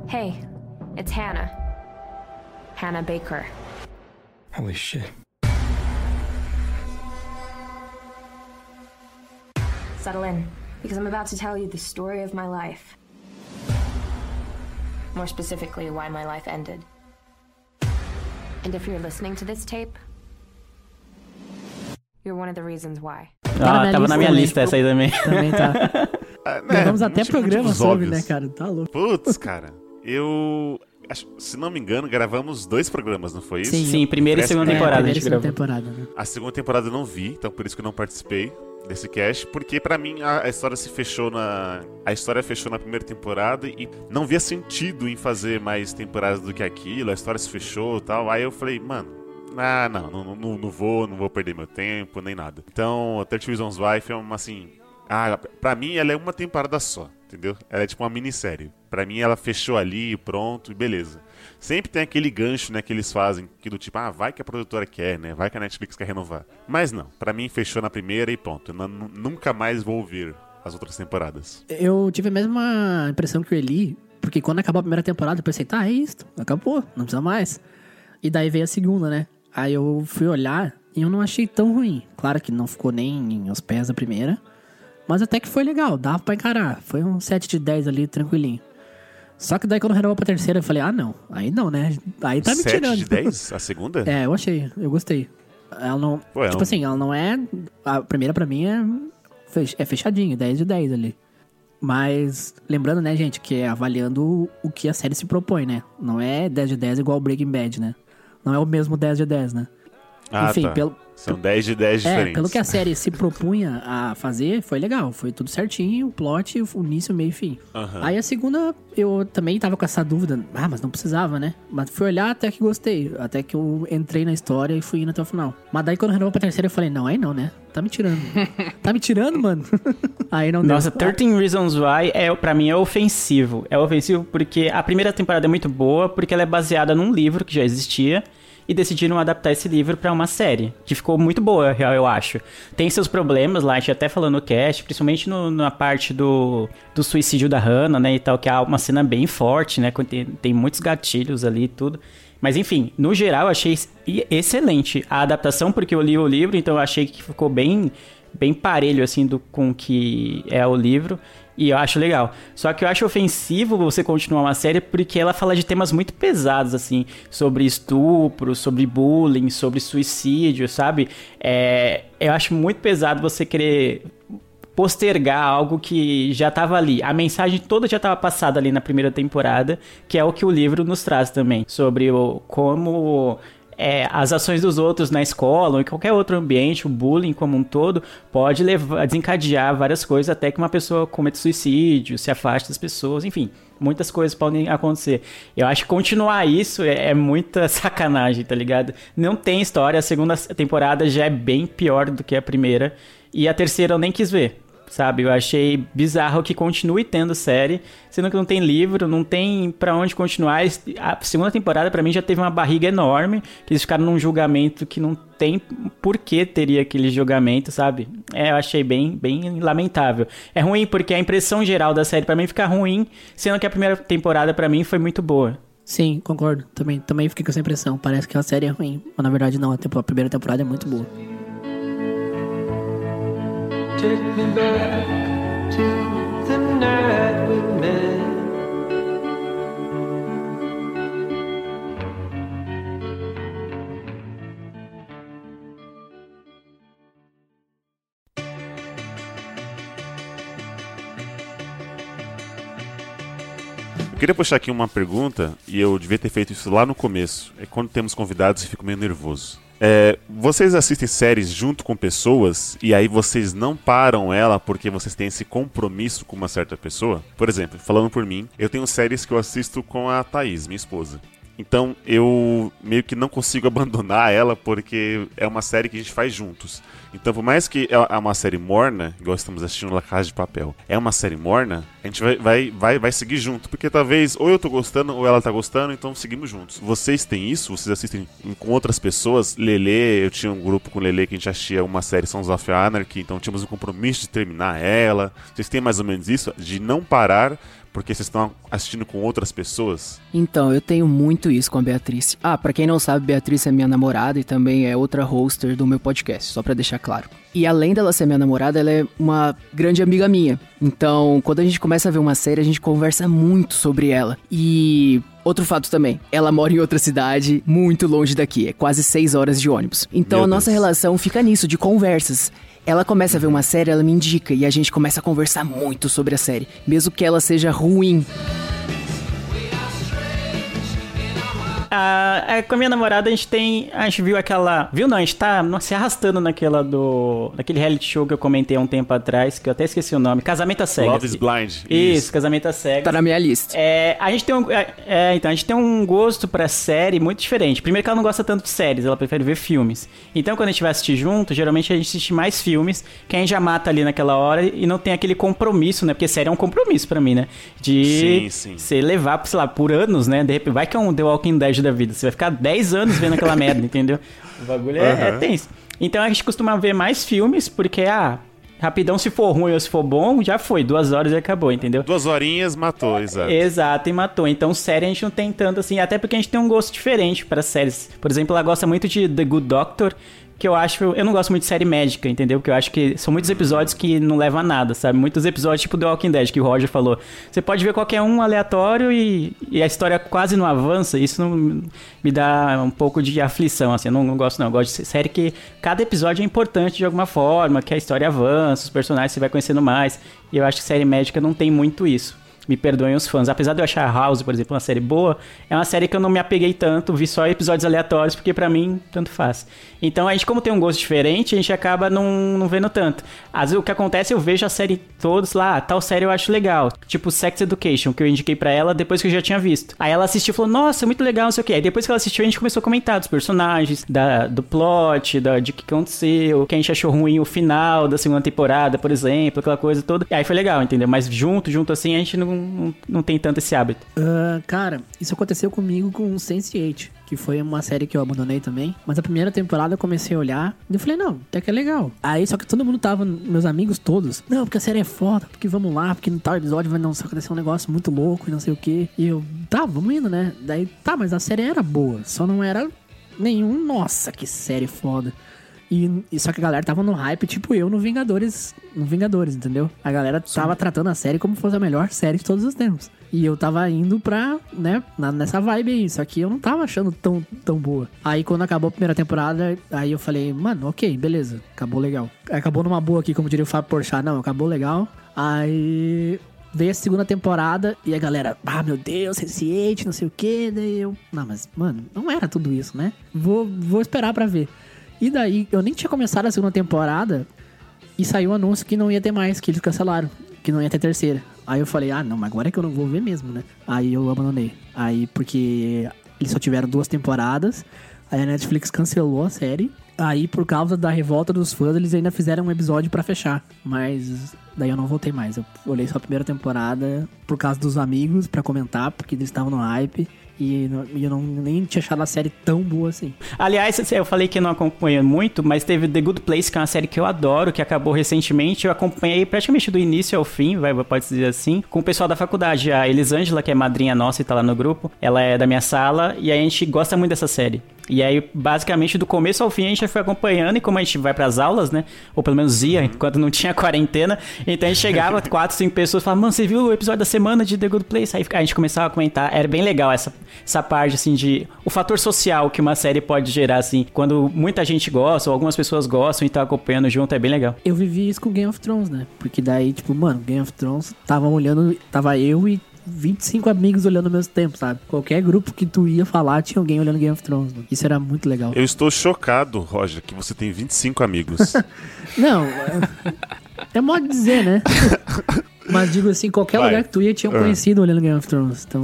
Hey, It's Hannah. Hannah Baker. Holy shit. Settle in, because I'm about to tell you the story of my life. More specifically, why my life ended. And if you're listening to this tape, you're one of the reasons why. Ah, tava na minha lista essa aí também. (laughs) Também tá. (laughs) Ah, Gravamos até programa sobre, óbvios. né, cara? Tá louco. Putz, (laughs) cara. Eu. acho- se não me engano, gravamos dois programas, não foi isso? Sim. Sim, primeira e segunda temporada a primeira e gente segunda gravou. temporada, né? A segunda temporada eu não vi, então por isso que eu não participei desse cast, porque pra mim a, a história se fechou na a história fechou na primeira temporada e não via sentido em fazer mais temporadas do que aquilo, a história se fechou tal. Aí eu falei, mano, ah, não, não, não, não vou, não vou perder meu tempo, nem nada. Então, a 30 Reasons Why é uma assim, ah, pra mim ela é uma temporada só, entendeu? Ela é tipo uma minissérie. Pra mim ela fechou ali, pronto, e beleza. Sempre tem aquele gancho, né, que eles fazem, que do tipo, ah, vai que a produtora quer, né? Vai que a Netflix quer renovar. Mas não, pra mim fechou na primeira e pronto. Eu nu- nu- nunca mais vou ouvir as outras temporadas. Eu tive a mesma impressão que o Eli, porque quando acabou a primeira temporada, eu pensei, tá, é isso, acabou, não precisa mais. E daí veio a segunda, né? Aí eu fui olhar e eu não achei tão ruim. Claro que não ficou nem aos pés da primeira, mas até que foi legal, dava pra encarar. Foi um 7 de 10 ali, tranquilinho. Só que daí quando renovou pra terceira, eu falei, ah, não, aí não, né? Aí tá me 7 tirando. de 10? A segunda? (laughs) É, eu achei, eu gostei. Ela não. Pô, é tipo um- assim, ela não é. A primeira pra mim é, fech- é fechadinho, 10 de 10 ali. Mas, lembrando, né, gente, que é avaliando o, o que a série se propõe, né? Não é 10 de 10 igual Breaking Bad, né? Não é o mesmo 10 de 10, né? Ah, Enfim, tá. pelo, São 10 de 10 é, diferentes. pelo que a série se propunha a fazer, foi legal. Foi tudo certinho, o plot, o início, meio e fim. Aham. Aí a segunda, eu também tava com essa dúvida. Ah, mas não precisava, né? Mas fui olhar até que gostei. Até que eu entrei na história e fui indo até o final. Mas daí quando renovou pra terceira, eu falei, não, aí não, né? Tá me tirando. (laughs) tá me tirando, mano? (laughs) aí não Nossa, deu. 13 Reasons Why, é, pra mim, é ofensivo. É ofensivo porque a primeira temporada é muito boa, porque ela é baseada num livro que já existia, e decidiram adaptar esse livro pra uma série, que ficou muito boa, eu acho. Tem seus problemas lá, a gente até falou no cast, principalmente no- na parte do, do suicídio da Hannah, né, e tal, que é uma cena bem forte, né, tem, tem muitos gatilhos ali e tudo. Mas enfim, no geral, eu achei excelente a adaptação, porque eu li o livro, então eu achei que ficou bem bem parelho assim do com que é o livro e eu acho legal. Só que eu acho ofensivo você continuar uma série porque ela fala de temas muito pesados assim, sobre estupro, sobre bullying, sobre suicídio, sabe? É, eu acho muito pesado você querer postergar algo que já estava ali. A mensagem toda já estava passada ali na primeira temporada, que é o que o livro nos traz também, sobre o como é, as ações dos outros na escola ou em qualquer outro ambiente, o bullying como um todo, pode levar, desencadear várias coisas até que uma pessoa cometa suicídio, se afaste das pessoas, enfim. Muitas coisas podem acontecer. Eu acho que continuar isso é, é muita (laughs) sacanagem, tá ligado? Não tem história. A segunda temporada já é bem pior do que a primeira. E a terceira eu nem quis ver sabe? Eu achei bizarro que continue tendo série, sendo que não tem livro, não tem pra onde continuar. A segunda temporada pra mim já teve uma barriga enorme, que eles ficaram num julgamento que não tem por que teria aquele julgamento, sabe? É, eu achei bem, bem lamentável. É ruim porque a impressão geral da série pra mim fica ruim, sendo que a primeira temporada pra mim foi muito boa. Sim, concordo. Também, também fiquei com essa impressão. Parece que a série é ruim. Mas na verdade não. A, a primeira temporada é muito boa. Take me back to the night we met. Eu queria puxar aqui uma pergunta, e eu devia ter feito isso lá no começo. É quando temos convidados e fico meio nervoso. É, vocês assistem séries junto com pessoas e aí vocês não param ela porque vocês têm esse compromisso com uma certa pessoa? Por exemplo, falando por mim, eu tenho séries que eu assisto com a Thaís, minha esposa. Então eu meio que não consigo (laughs) abandonar ela porque é uma série que a gente faz juntos. Então, por mais que é uma série morna, igual estamos assistindo La Casa de Papel, é uma série morna, a gente vai, vai, vai, vai seguir junto. Porque talvez ou eu tô gostando ou ela tá gostando, então seguimos juntos. Vocês têm isso? Vocês assistem com outras pessoas? Lele, eu tinha um grupo com Lele que a gente assistia uma série Sons of Anarchy, então tínhamos um compromisso de terminar ela. Vocês têm mais ou menos isso? De não parar porque vocês estão assistindo com outras pessoas? Então, eu tenho muito isso com a Beatriz. Ah, pra quem não sabe, Beatriz é minha namorada e também é outra hoster do meu podcast, só pra deixar claro. E além dela ser minha namorada, ela é uma grande amiga minha. Então, quando a gente começa a ver uma série, a gente conversa muito sobre ela. E Outro fato também, ela mora em outra cidade, muito longe daqui, é quase seis horas de ônibus. Então Meu a nossa Deus. relação fica nisso, de conversas. Ela começa a ver uma série, ela me indica e a gente começa a conversar muito sobre a série, mesmo que ela seja ruim. Ah, é, com a minha namorada a gente tem. A gente viu aquela. Viu não? A gente tá se arrastando naquela do. Naquele reality show que eu comentei há um tempo atrás, que eu até esqueci o nome. Casamento às Cegas. Love is Blind. Isso, Casamento às Cegas. Tá na minha lista. É, a gente tem um, é, é, então, a gente tem um gosto pra série muito diferente. Primeiro que ela não gosta tanto de séries, ela prefere ver filmes. Então, quando a gente vai assistir junto, geralmente a gente assiste mais filmes, que a gente já mata ali naquela hora e não tem aquele compromisso, né? Porque série é um compromisso pra mim, né? De Sim, sim. você levar, sei lá, por anos, né? De repente, vai que é um The Walking Dead da vida. Você vai ficar 10 anos vendo aquela merda, entendeu? O bagulho é, é Aham. tenso. Então a gente costuma ver mais filmes, porque, ah, rapidão, se for ruim ou se for bom, já foi. Duas horas e acabou, entendeu? Duas horinhas matou, exato. Exato, e matou. Então, série a gente não tem tanto assim, até porque a gente tem um gosto diferente para séries. Por exemplo, ela gosta muito de The Good Doctor, que eu acho. Eu não gosto muito de série médica, entendeu? Porque eu acho que são muitos episódios que não levam a nada, sabe? Muitos episódios, tipo The Walking Dead, que o Roger falou. Você pode ver qualquer um aleatório e, e a história quase não avança. Isso não, me dá um pouco de aflição, assim. Eu não, não gosto, não. Eu gosto de série que cada episódio é importante de alguma forma, que a história avança, os personagens você vai conhecendo mais. E eu acho que série médica não tem muito isso. Me perdoem os fãs. Apesar de eu achar House, por exemplo, uma série boa, é uma série que eu não me apeguei tanto, vi só episódios aleatórios, porque pra mim, tanto faz. Então a gente, como tem um gosto diferente, a gente acaba não, não vendo tanto. Às vezes o que acontece, eu vejo a série todos lá, ah, tal série eu acho legal. Tipo Sex Education, que eu indiquei pra ela depois que eu já tinha visto. Aí ela assistiu e falou, nossa, muito legal, não sei o quê. Aí depois que ela assistiu, a gente começou a comentar dos personagens, da, do plot, da, de que aconteceu, que a gente achou ruim o final da segunda temporada, por exemplo, aquela coisa toda. E aí foi legal, entendeu? Mas junto, junto assim, a gente não, não, não tem tanto esse hábito. Ah, cara, isso aconteceu comigo com Sense8, que foi uma série que eu abandonei também. Mas a primeira temporada eu comecei a olhar e eu falei, não, até que é legal. Aí só que todo mundo tava, meus amigos todos, não, porque a série é foda, porque vamos lá, porque no tal episódio vai não acontecer um negócio muito louco e não sei o que. E eu, tá, vamos indo, né? Daí, tá, mas a série era boa, só não era nenhum, nossa, que série foda. E, e só que a galera tava no hype, tipo eu no Vingadores, no Vingadores, entendeu? A galera tava tratando a série como se fosse a melhor série de todos os tempos. E eu tava indo pra, né, na- nessa vibe aí, só que eu não tava achando tão, tão boa. Aí quando acabou a primeira temporada, aí eu falei, mano, ok, beleza, acabou legal. Acabou numa boa aqui, como diria o Fábio Porchat, não, acabou legal. Aí veio a segunda temporada e a galera, ah, meu Deus, Sense8, não sei o que. Daí eu, não, mas, mano, não era tudo isso, né? Vou, vou esperar pra ver. E daí, eu nem tinha começado a segunda temporada e saiu o anúncio que não ia ter mais, que eles cancelaram, que não ia ter terceira. Aí eu falei, ah, não, mas agora é que eu não vou ver mesmo, né? Aí eu abandonei. Aí, porque eles só tiveram duas temporadas, aí a Netflix cancelou a série. Aí, por causa da revolta dos fãs, eles ainda fizeram um episódio pra fechar. Mas daí eu não voltei mais. Eu olhei só a primeira temporada por causa dos amigos pra comentar, porque eles estavam no hype. E eu não, nem tinha achado a série tão boa assim. Aliás, eu falei que não acompanho muito, mas teve The Good Place, que é uma série que eu adoro, que acabou recentemente. Eu acompanhei praticamente do início ao fim, vai, pode dizer assim, com o pessoal da faculdade. A Elisângela, que é madrinha nossa e tá lá no grupo, ela é da minha sala e a gente gosta muito dessa série. E aí, basicamente, do começo ao fim, a gente foi acompanhando, e como a gente vai pras aulas, né? Ou pelo menos ia, enquanto não tinha (laughs) quarentena. Então a gente chegava, (laughs) quatro, cinco pessoas, falava, mano, você viu o episódio da semana de The Good Place? Aí a gente começava a comentar. Era bem legal essa, essa parte, assim, de. O fator social que uma série pode gerar, assim. Quando muita gente gosta, ou algumas pessoas gostam e tá acompanhando junto, é bem legal. Eu vivi isso com Game of Thrones, né? Porque daí, tipo, mano, Game of Thrones tava olhando, tava eu e 25 amigos olhando ao mesmo tempo, sabe? Qualquer grupo que tu ia falar, tinha alguém olhando Game of Thrones. mano. Isso era muito legal. Eu estou chocado, Roger, que você tem 25 amigos. (laughs) Não, é, é modo de dizer, né? (laughs) Mas digo assim, qualquer Vai. lugar que tu ia, tinha um Ah. conhecido olhando Game of Thrones. Então.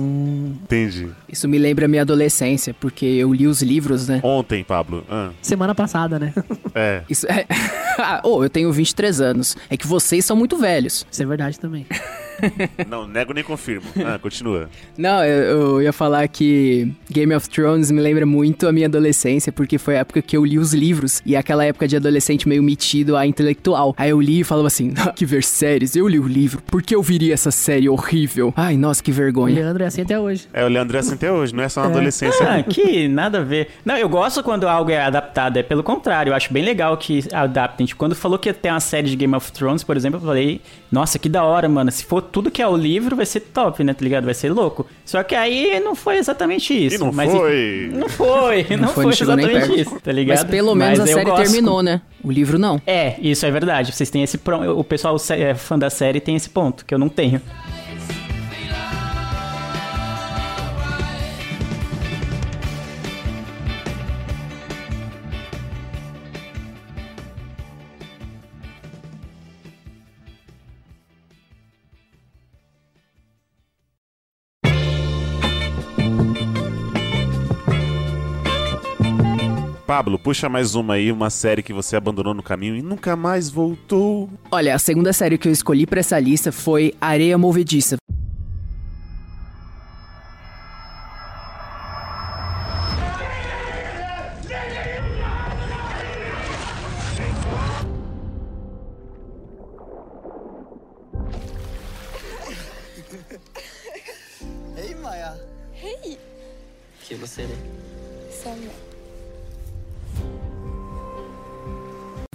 Entendi. Isso me lembra a minha adolescência, porque eu li os livros, né? Ontem, Pablo. Ah, Semana passada, né? é. Isso é. (laughs) Ô, eu tenho 23 anos. É que vocês são muito velhos. Isso é verdade também. (laughs) Não, nego nem confirmo. Ah, continua. Não, eu, eu ia falar que Game of Thrones me lembra muito a minha adolescência, porque foi a época que eu li os livros, e aquela época de adolescente meio metido a intelectual. Aí eu li e falava assim, ah, que ver séries, eu li o livro, por que eu viria essa série horrível? Ai, nossa, que O vergonha. Leandro é assim até hoje. É, o Leandro é assim até hoje, não é só na adolescência. Ah, que nada a ver. Não, eu gosto quando algo é adaptado, é pelo contrário, eu acho bem legal que adaptem. Tipo, quando falou que ia ter uma série de Game of Thrones, por exemplo, eu falei, nossa, que da hora, mano. Se for tudo que é o livro, vai ser top, né, tá ligado? Vai ser louco. Só que aí não foi exatamente isso. E não mas, foi. Não foi, não, foi, não nem exatamente isso, tá ligado? Mas pelo menos Mas a série gosto. terminou, né? O livro não. É, isso é verdade. Vocês têm esse. O pessoal é fã da série tem esse ponto, que eu não tenho. Pablo, puxa mais uma aí, uma série que você abandonou no caminho e nunca mais voltou. Olha, a segunda série que eu escolhi pra essa lista foi Areia Movediça.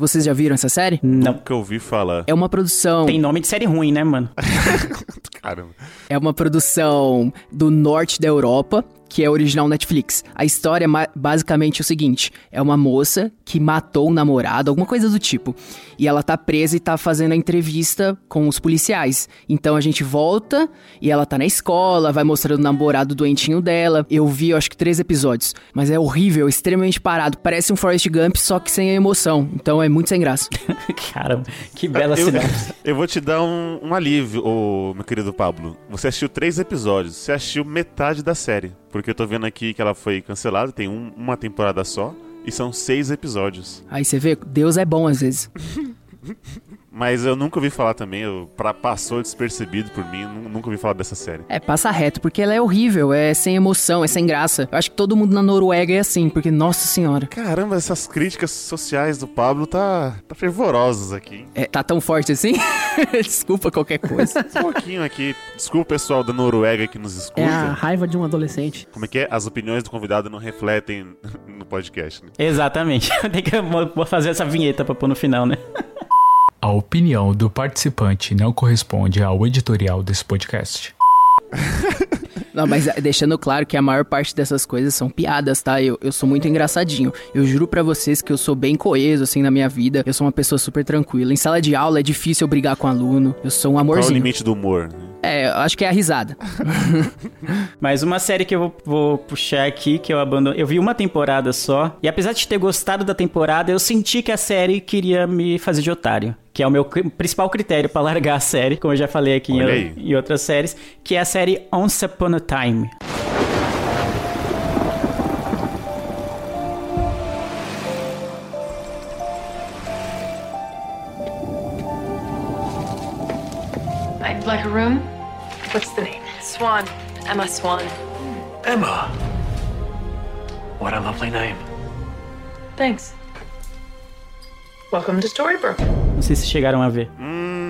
Vocês já viram essa série? Não. Nunca ouvi falar. É uma produção. Tem nome de série ruim, né, mano? (laughs) Caramba. É uma produção do norte da Europa, que é original Netflix. A história é basicamente o seguinte: é uma moça que matou um namorado, alguma coisa do tipo. E ela tá presa e tá fazendo a entrevista com os policiais. Então a gente volta e ela tá na escola, vai mostrando o namorado doentinho dela. Eu vi, eu acho que três episódios. Mas é horrível, extremamente parado. Parece um Forrest Gump, só que sem a emoção. Então é muito sem graça. (laughs) Cara, que bela eu, cidade. (laughs) eu vou te dar um, um alívio, ô, meu querido Pablo. Você assistiu três episódios, você assistiu metade da série. Porque eu tô vendo aqui que ela foi cancelada, tem um- uma temporada só, e são seis episódios. Aí você vê, Deus é bom às vezes. (laughs) Mas eu nunca ouvi falar também, eu, pra, passou despercebido por mim, nu- nunca ouvi falar dessa série. É, passa reto, porque ela é horrível, é sem emoção, é sem graça. Eu acho que todo mundo na Noruega é assim, porque, nossa senhora. Caramba, essas críticas sociais do Pablo tá, tá fervorosas aqui. hein? É, tá tão forte assim? (laughs) Desculpa qualquer coisa. (laughs) Um pouquinho aqui. Desculpa o pessoal da Noruega que nos escuta. É a raiva de um adolescente. Como é que é? As opiniões do convidado não refletem (laughs) no podcast, né? Exatamente. Tem que fazer essa vinheta pra pôr no final, né? A opinião do participante não corresponde ao editorial desse podcast. (laughs) Não, mas é, deixando claro que a maior parte dessas coisas são piadas, tá? Eu, eu sou muito engraçadinho. Eu juro pra vocês que eu sou bem coeso, assim, na minha vida. Eu sou uma pessoa super tranquila. Em sala de aula é difícil eu brigar com aluno. Eu sou um Qual é o amorzinho. limite do humor? né? É, eu acho que é a risada. (laughs) Mas uma série que eu vou, vou puxar aqui, que eu abandono. Eu vi uma temporada só. E apesar de ter gostado da temporada, eu senti que a série queria me fazer de otário. Que é o meu principal critério pra largar a série, como eu já falei aqui em, em outras séries, que é a série Once Upon a Time. I'd like a room. What's the name? Swan. Emma Swan. Emma. What a lovely name. Thanks. Welcome to Storybrooke. Não sei se chegaram a ver.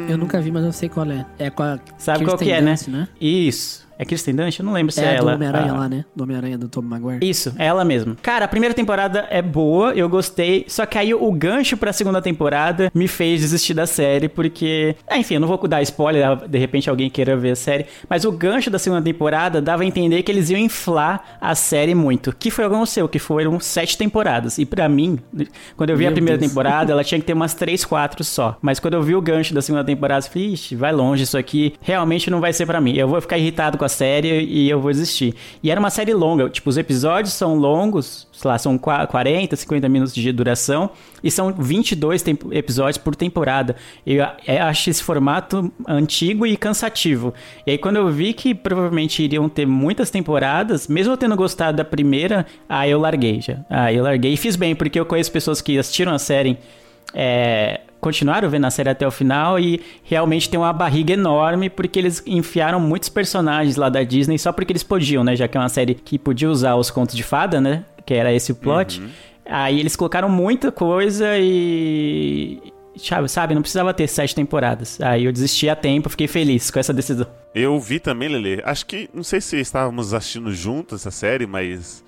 Eu nunca vi, mas eu sei qual é. É com a Sabe qual Kirsten que é, né? Dunst, né? Isso. É Kristen Dunst? Eu não lembro se é, É, do ela. Homem-Aranha Ah, lá, né? Do Homem-Aranha do Tobey Maguire. Isso, é ela mesma. Cara, a primeira temporada é boa, eu gostei, só que aí o gancho pra segunda temporada me fez desistir da série, porque. Ah, enfim, eu não vou dar spoiler, de repente alguém queira ver a série, mas o gancho da segunda temporada dava a entender que eles iam inflar a série muito. Que foi o que aconteceu, que foram sete temporadas. E pra mim, quando eu vi a Meu primeira Deus. temporada, ela tinha que ter umas três, quatro só. Mas quando eu vi o gancho da segunda temporada, eu falei, ixi, vai longe isso aqui, realmente não vai ser pra mim. Eu vou ficar irritado com a série e eu vou desistir. E era uma série longa, tipo, os episódios são longos, sei lá, são qua- 40, 50 minutos de duração, e são 22 tempo- episódios por temporada. Eu eu acho esse formato antigo e cansativo. E aí quando eu vi que provavelmente iriam ter muitas temporadas, mesmo eu tendo gostado da primeira, aí eu larguei já. Aí eu larguei e fiz bem, porque eu conheço pessoas que assistiram a série é, continuaram vendo a série até o final e realmente tem uma barriga enorme porque eles enfiaram muitos personagens lá da Disney só porque eles podiam, né? Já que é uma série que podia usar os contos de fada, né? Que era esse o plot. Uhum. Aí eles colocaram muita coisa e. Sabe, não precisava ter sete temporadas. Aí eu desisti a tempo, fiquei feliz com essa decisão. Eu vi também, Lele. Acho que, não sei se estávamos assistindo juntos essa série, mas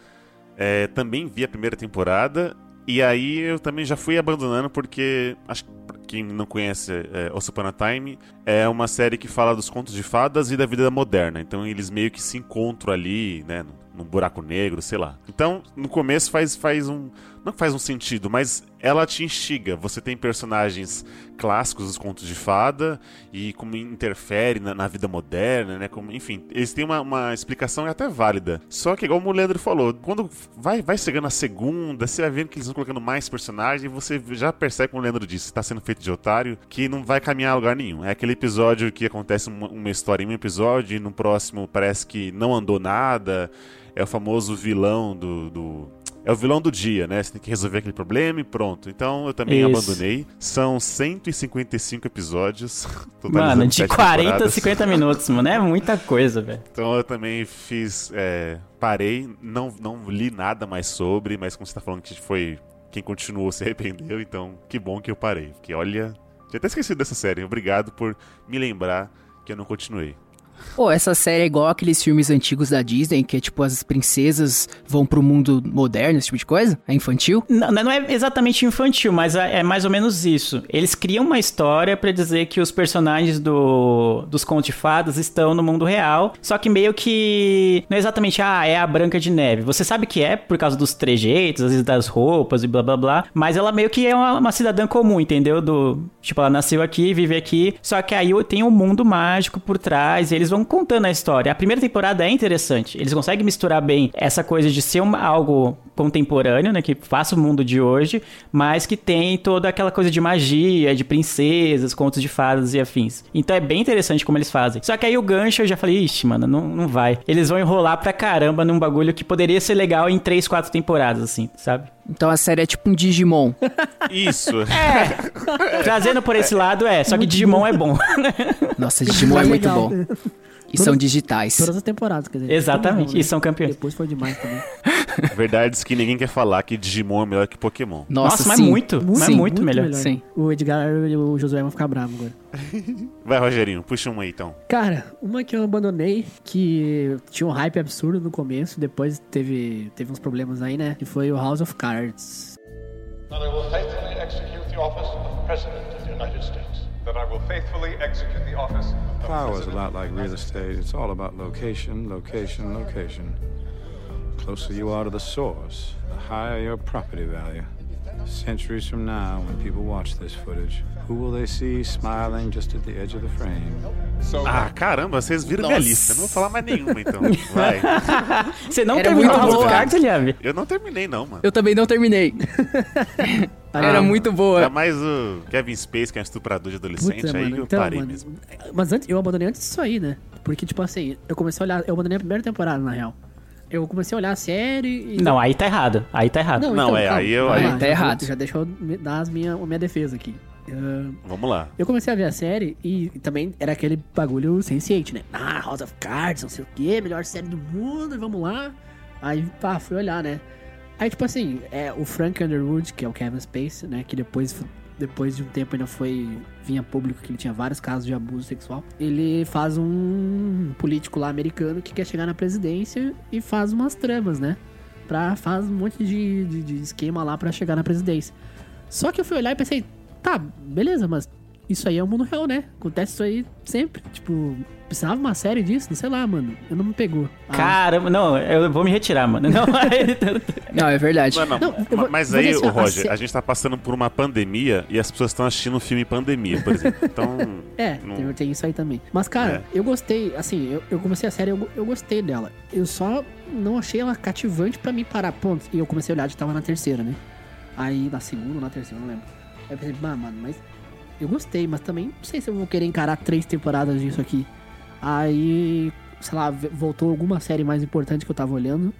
é, também vi a primeira temporada. E aí eu também já fui abandonando porque, acho que quem não conhece é, Once Time, é uma série que fala dos contos de fadas e da vida moderna. Então eles meio que se encontram ali, né, num buraco negro, sei lá. Então, no começo faz, faz um. Não faz um sentido, mas ela te instiga. Você tem personagens clássicos dos contos de fada e como interfere na, na vida moderna, né? Como, enfim, eles têm uma, uma explicação até válida. Só que, igual o Leandro falou, quando vai, vai chegando a segunda, você vai vendo que eles vão colocando mais personagens e você já percebe, como o Leandro disse, está sendo feito de otário, que não vai caminhar a lugar nenhum. É aquele episódio que acontece uma, uma história em um episódio e no próximo parece que não andou nada. É o famoso vilão do, do é o vilão do dia, né? Você tem que resolver aquele problema e pronto. Então eu também Isso. abandonei. São 155 episódios. (laughs) Mano, de sete 40 a temporadas. 50 minutos, mano. É muita coisa, velho. Então eu também fiz. é, parei, não, não li nada mais sobre, mas como você tá falando que foi. Quem continuou se arrependeu, então que bom que eu parei. Porque olha. Tinha até esquecido dessa série. Obrigado por me lembrar que eu não continuei. Pô, essa série é igual aqueles filmes antigos da Disney, que é tipo as princesas vão pro mundo moderno, esse tipo de coisa? É infantil? Não, não é exatamente infantil, mas é é mais ou menos isso. Eles criam uma história pra dizer que os personagens do, dos contos de fadas estão no mundo real, só que meio que não é exatamente, ah, é a Branca de Neve. Você sabe que é por causa dos trejeitos, às vezes das roupas e blá blá blá, mas ela meio que é uma, uma cidadã comum, entendeu? Do, tipo, ela nasceu aqui, vive aqui, só que aí tem um mundo mágico por trás, e eles vão contando a história. A primeira temporada é interessante, eles conseguem misturar bem essa coisa de ser uma- algo contemporâneo, né, que faça o mundo de hoje, mas que tem toda aquela coisa de magia, de princesas, contos de fadas e afins. Então é bem interessante como eles fazem. Só que aí o gancho eu já falei, ixi, mano, não, não vai. Eles vão enrolar pra caramba num bagulho que poderia ser legal em três, quatro temporadas, assim, sabe? Então a série é tipo um Digimon. (laughs) Isso. (laughs) Trazendo por esse lado, é. Só que (laughs) Digimon é bom. Nossa, Digimon é muito bom. E são digitais. Todas as temporadas, quer dizer. Exatamente, mundo, e são campeões. Depois foi demais também. (laughs) Verdades que ninguém quer falar que Digimon é melhor que Pokémon. Nossa, mas muito, mas muito melhor. Sim. O Edgar e o Josué vão ficar bravos agora. (laughs) Vai, Rogerinho, puxa uma aí então. Cara, uma que eu abandonei, que tinha um hype absurdo no começo, depois teve, teve uns problemas aí, né? Que foi o House of Cards. That I will faithfully execute the office of President of the United States. That I will faithfully execute the office of Power is a lot like real estate. It's all about location, location, location. Closer you are to the source, the higher your property value. Centuries from now, when people watch this footage, who will they see smiling just at the edge of the frame? Ah, caramba, vocês viram minha Nossa. lista. Não vou falar mais nenhuma então. Vai. (laughs) Você não Era terminou muito boa. Cards, Eliabe? Eu não terminei, não, mano. Eu também não terminei. (laughs) Era muito boa. Ainda mais o Kevin Space, que é um estuprador de adolescente, Puta, aí mano, eu então, parei mano, mesmo. Mas antes, eu abandonei antes disso aí, né? Porque, tipo assim, eu comecei a olhar. Eu abandonei a primeira temporada, na real. Eu comecei a olhar a série e. Não, aí tá errado. Aí tá errado. Não, então, é, calma. aí eu- aí- Tá errado. Já deixa eu dar as minha, a minha defesa aqui. Ah, Vamos lá. eu comecei a ver a série e, e também era aquele bagulho sense né? Ah, House of Cards, não sei o quê, melhor série do mundo, vamos lá. Aí, pá, fui olhar, né? Aí, tipo assim, é, o Frank Underwood, que é o Kevin Space, né? Que depois, depois de um tempo ainda foi... Vinha público que ele tinha vários casos de abuso sexual. Ele faz um político lá americano que quer chegar na presidência e faz umas tramas, né? Pra, faz um monte de, de, de esquema lá pra chegar na presidência. Só que eu fui olhar e pensei, tá, beleza, mas isso aí é o mundo real, né? Acontece isso aí sempre. Tipo, precisava uma série disso? Não sei lá, mano. Eu não me pegou. Ah, Caramba, não, eu vou me retirar, mano. Não, (laughs) Não, é verdade. Mano, Não, vou- mas aí, o Roger, a a gente tá passando por uma pandemia e as pessoas estão assistindo um filme em pandemia, por exemplo. Então. (laughs) É, não- tem, isso aí também. Mas, cara, eu gostei, assim, eu, eu comecei a série, eu, eu gostei dela. Eu só não achei ela cativante pra mim parar, ponto. E eu comecei a olhar, já tava na terceira, né? Aí, na segunda ou na terceira, não lembro. Aí eu pensei, ah, mano, mas eu gostei, mas também não sei se eu vou querer encarar três temporadas disso aqui. Aí, sei lá, voltou alguma série mais importante que eu tava olhando.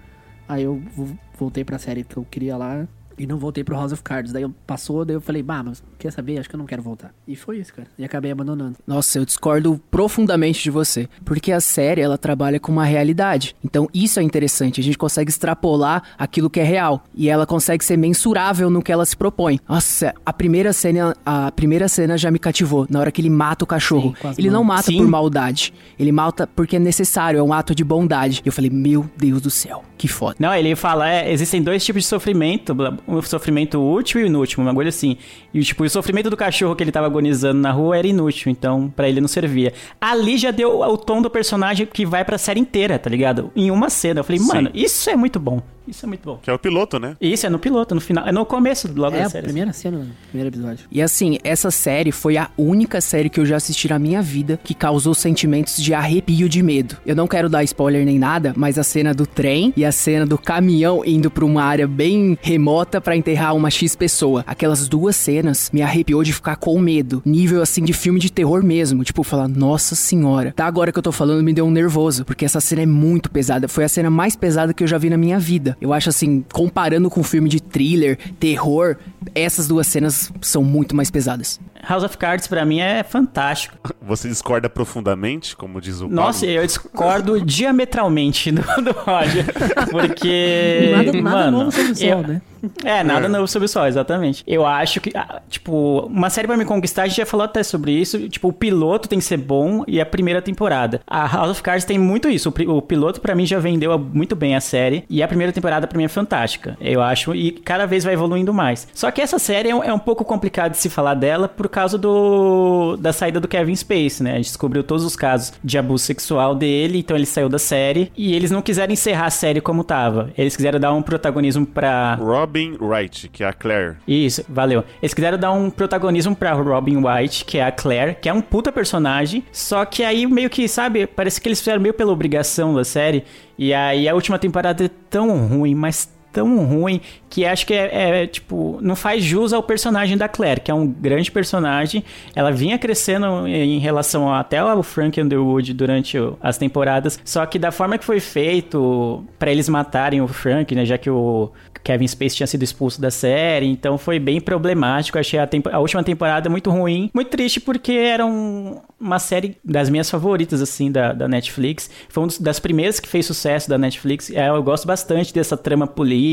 Aí eu vo- voltei pra série que eu queria lá. E não voltei pro House of Cards. Daí eu passou, daí eu falei, bah, mas quer saber? Acho que eu não quero voltar. E foi isso, cara. E acabei abandonando. Nossa, eu discordo profundamente de você. Porque a série, ela trabalha com uma realidade. Então, isso é interessante. A gente consegue extrapolar aquilo que é real. E ela consegue ser mensurável no que ela se propõe. Nossa, a primeira cena, a primeira cena já me cativou. Na hora que ele mata o cachorro. Sim, ele não mata Sim. por maldade. Ele mata porque é necessário, é um ato de bondade. E eu falei, meu Deus do céu, que foda. Não, ele fala, é, existem dois tipos de sofrimento, o sofrimento útil e inútil, uma coisa assim. E tipo, o sofrimento do cachorro que ele tava agonizando na rua era inútil, então pra ele não servia. Ali já deu o tom do personagem que vai pra série inteira, tá ligado? Em uma cena. Eu falei, Sim. mano, isso é muito bom. Isso é muito bom. Que é o piloto, né? Isso é no piloto, no final, é no começo logo É da a série. primeira cena, do primeiro episódio. E assim, essa série foi a única série que eu já assisti na minha vida que causou sentimentos de arrepio de medo. Eu não quero dar spoiler nem nada, mas a cena do trem e a cena do caminhão indo pra uma área bem remota pra enterrar uma X pessoa. Aquelas duas cenas me arrepiou de ficar com medo. Nível assim de filme de terror mesmo. Tipo, falar, nossa senhora. Tá agora que eu tô falando me deu um nervoso, porque essa cena é muito pesada. Foi a cena mais pesada que eu já vi na minha vida. Eu acho assim, comparando com filme de thriller, terror, essas duas cenas são muito mais pesadas. House of Cards pra mim é fantástico. Você discorda profundamente, como diz o Nossa, Paulo? eu discordo (laughs) diametralmente do, do Roger. Porque. Nada- nada mano, novo sob o sol, eu- né? É, nada É. novo sobre o sol, exatamente. Eu acho que, ah, tipo, uma série pra me conquistar, a gente já falou até sobre isso. Tipo, o piloto tem que ser bom e a primeira temporada. A House of Cards tem muito isso. O, o piloto, pra mim, já vendeu muito bem a série. E a primeira temporada, pra mim, é fantástica. Eu acho. E cada vez vai evoluindo mais. Só que essa série é um, é um pouco complicado de se falar dela por causa do da saída do Kevin Space, né? A gente descobriu todos os casos de abuso sexual dele, então ele saiu da série. E eles não quiseram encerrar a série como tava. Eles quiseram dar um protagonismo pra. Robin Wright, que é a Claire. Isso, valeu. Eles quiseram dar um protagonismo pra Robin White, que é a Claire, que é um puta personagem. Só que aí meio que, sabe, parece que eles fizeram meio pela obrigação da série. E aí a última temporada é tão ruim, mas tão ruim que acho que é, é, tipo não faz jus ao personagem da Claire, que é um grande personagem. Ela vinha crescendo em relação até ao Frank Underwood durante as temporadas, só que da forma que foi feito pra eles matarem o Frank, né, já que o Kevin Space tinha sido expulso da série, então foi bem problemático. Achei a, a última temporada muito ruim, muito triste porque era um- uma série das minhas favoritas assim da, da Netflix. Foi uma das primeiras que fez sucesso da Netflix. É, eu gosto bastante dessa trama política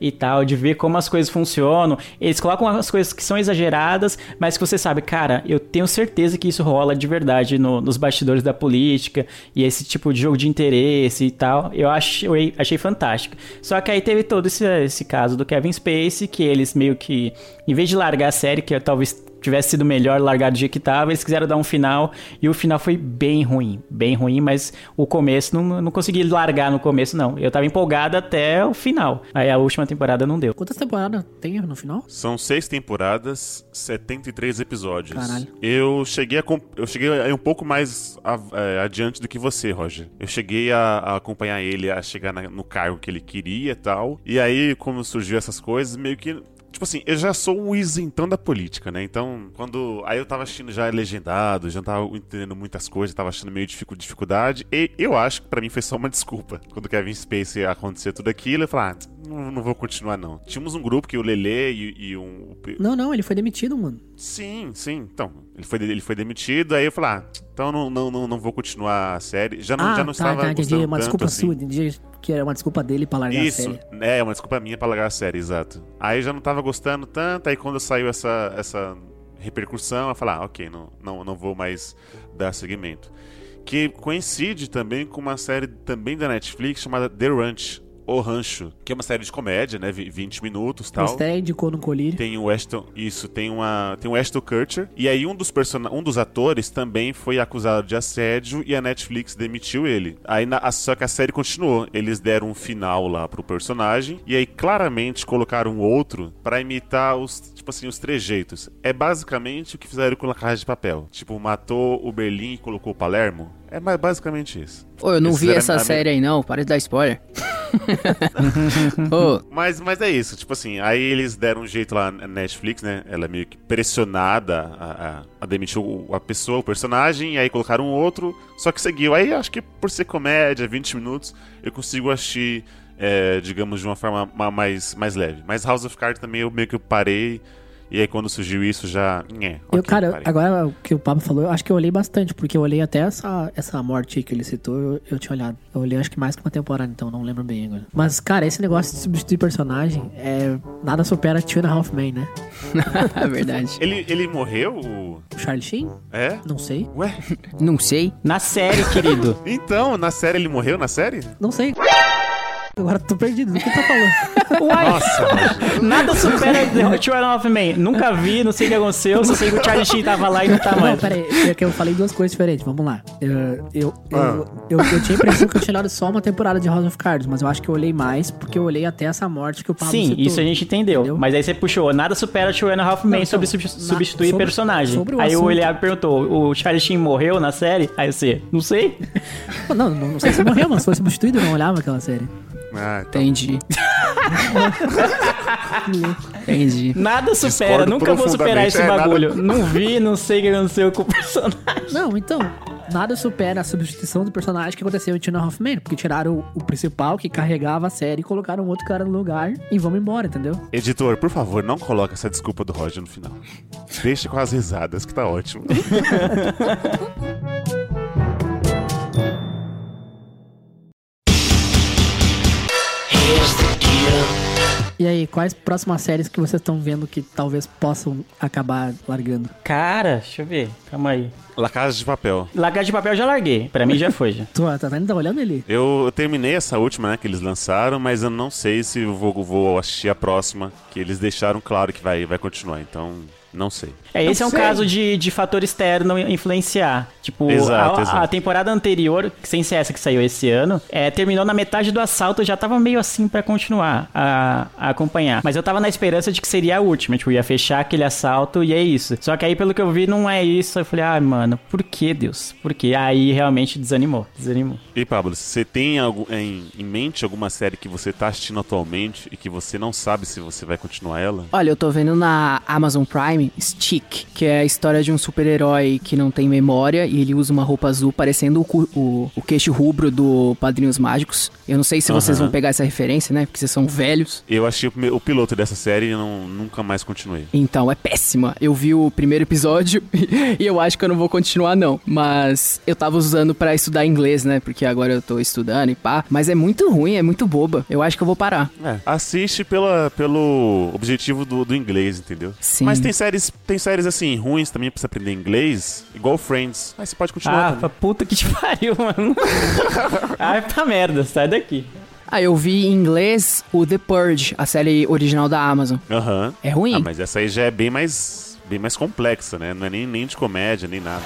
e tal, de ver como as coisas funcionam. Eles colocam as coisas que são exageradas, mas que você sabe, cara, eu tenho certeza que isso rola de verdade no- nos bastidores da política e esse tipo de jogo de interesse e tal. Eu achei, achei fantástico. Só que aí teve todo esse, esse caso do Kevin Spacey, que eles meio que, em vez de largar a série, que talvez tivesse sido melhor largar do jeito que tava, eles quiseram dar um final e o final foi bem ruim, bem ruim, mas o começo não, não consegui largar no começo não. Eu tava empolgado até o final. Aí a última temporada não deu. Quantas temporadas tem no final? São seis temporadas, 73 episódios. Caralho. Eu cheguei a eu cheguei aí um pouco mais a- é, adiante do que você, Roger. Eu cheguei a, a acompanhar ele a chegar na- no cargo que ele queria e tal. E aí, como surgiu essas coisas, meio que Tipo assim, eu já sou um isentão da política, né? Então, quando. Aí eu tava assistindo já legendado, já não tava entendendo muitas coisas, tava achando meio dificu- dificuldade. E eu acho que pra mim foi só uma desculpa. Quando o Kevin Spacey aconteceu tudo aquilo, eu falei, ah, não, não vou continuar não. Tínhamos um grupo que o Lele e, e um. o Não, não, ele foi demitido, mano. Sim, sim. Então, ele foi, ele foi demitido, aí eu falei, ah, então não, não, não, não vou continuar a série. Já não, ah, já não tá, estava tá, entendi. Uma desculpa assim. sua, entendi que era uma desculpa dele pra largar Isso, a série. é, uma desculpa minha pra largar a série, exato. Aí já não tava gostando tanto, aí quando saiu essa, essa repercussão, eu falei, ah, ok, não, não, não vou mais dar seguimento. Que coincide também com uma série também da Netflix chamada The Ranch, O Rancho, que é uma série de comédia, né, vi- 20 minutos e tal. Indicou no colírio. Tem o Ashton, isso, tem uma, tem o Ashton Kutcher e aí um dos persona, um dos atores também foi acusado de assédio e a Netflix demitiu ele. Aí na, só que a série continuou. Eles deram um final lá pro personagem e aí claramente colocaram outro pra imitar os, tipo assim, os trejeitos. É basicamente o que fizeram com a Casa de Papel. Tipo, matou o Berlim e colocou o Palermo. É ba- basicamente isso. Pô, eu não Eles vi essa série aí não, para de dar spoiler. (laughs) Ô, Mas, mas é isso, tipo assim, aí eles deram um jeito lá na Netflix, né? Ela é meio que pressionada a, a, a demitir a pessoa, o personagem, e aí colocaram outro, só que seguiu. Aí acho que por ser comédia, 20 minutos, eu consigo assistir é, digamos, de uma forma ma- mais, mais leve. Mas House of Cards também eu meio que parei. E aí quando surgiu isso já. Nhé, Eu, cara, parei. agora o que o Pablo falou, eu acho que eu olhei bastante, porque eu olhei até essa, essa morte aí que ele citou, eu, eu tinha olhado. Eu olhei acho que mais que uma temporada, então não lembro bem agora. Mas, cara, esse negócio de substituir personagem, é, nada supera Two and a Half Men, né? (laughs) É verdade. Ele, ele morreu? o- O Charlie Sheen? É? Não sei. Ué? Não sei. Na série, querido. (laughs) Então, na série ele morreu na série? Não sei. Agora tô perdido. Do que tá falando? (laughs) Uai, Nossa, nada supera The a Half Men. Nunca vi, não sei o que aconteceu, só sei que o Charlie Sheen tava lá e não tá Não, mais. pera aí, é que eu falei duas coisas diferentes. Vamos lá. Eu, eu, eu, Ah. eu, eu tinha a impressão que eu tinha olhado só uma temporada de House of Cards, mas eu acho que eu olhei mais porque eu olhei até essa morte que o Pablo Sim, citou. isso a gente entendeu. Mas aí você puxou, nada supera a Half Men Não, sobre então, sub- na- substituir sobre- personagem. sobre o aí o assunto. Eliab perguntou, o Charlie Sheen morreu na série? Aí você, não sei. (laughs) Não, não, não sei se morreu, mas se fosse substituído, eu não olhava aquela série. Ah, então. Entendi. (laughs) Entendi. Nada supera, Discordo nunca vou superar esse. É, bagulho. (laughs) Não vi, não sei o que aconteceu com o personagem. Não, então, nada supera a substituição do personagem que aconteceu em Tina Hoffman, porque tiraram o, o principal que carregava a série e colocaram outro cara no lugar e vamos embora, entendeu? Editor, por favor, não coloque essa desculpa do Roger no final. Deixe com as risadas, que tá ótimo. (laughs) E aí, quais próximas séries que vocês estão vendo que talvez possam acabar largando? Cara, deixa eu ver, calma aí. La Casa de Papel. Lagar de papel eu já larguei, pra mim já foi já. (laughs) Tu tá vendo? Tá olhando ele? Eu, eu terminei essa última, né, que eles lançaram, mas eu não sei se vou, vou assistir a próxima, que eles deixaram claro que vai, vai continuar, então não sei. É, esse Não é um sei. caso de, de fator externo influenciar. Tipo, Exato, a, exato. a temporada anterior, sem ser essa que saiu esse ano, é, terminou na metade do assalto, eu já tava meio assim pra continuar a, a acompanhar. Mas eu tava na esperança de que seria a última, tipo, ia fechar aquele assalto e é isso. Só que aí, pelo que eu vi, não é isso. Eu falei, ah, mano, por que, Deus? Por quê? Aí realmente desanimou, desanimou. E Pablo, você tem algu- em, em mente alguma série que você tá assistindo atualmente e que você não sabe se você vai continuar ela? Olha, eu tô vendo na Amazon Prime Stick, que é a história de um super-herói que não tem memória e ele usa uma roupa azul parecendo o, o, o queixo rubro do Padrinhos Mágicos. Eu não sei se vocês Aham. vão pegar essa referência, né? Porque vocês são velhos. Eu achei o, o piloto dessa série e não, nunca mais continuei. Então, é péssima. Eu vi o primeiro episódio (laughs) e eu acho que eu não vou continuar, não. Mas eu tava usando pra estudar inglês, né? Porque agora eu tô estudando e pá. Mas é muito ruim, é muito boba. Eu acho que eu vou parar. É, assiste pela, pelo objetivo do, do inglês, entendeu? Sim. Mas tem séries, tem séries assim, ruins também pra você aprender inglês, igual Friends. Mas você pode continuar Ah, também. puta que te (laughs) pariu, mano. Ai, pra merda, sai daqui. Ah, eu vi em inglês o The Purge, a série original da Amazon. Aham. É ruim? Ah, mas essa aí já é bem mais, bem mais complexa, né? Não é nem, nem de comédia, nem nada.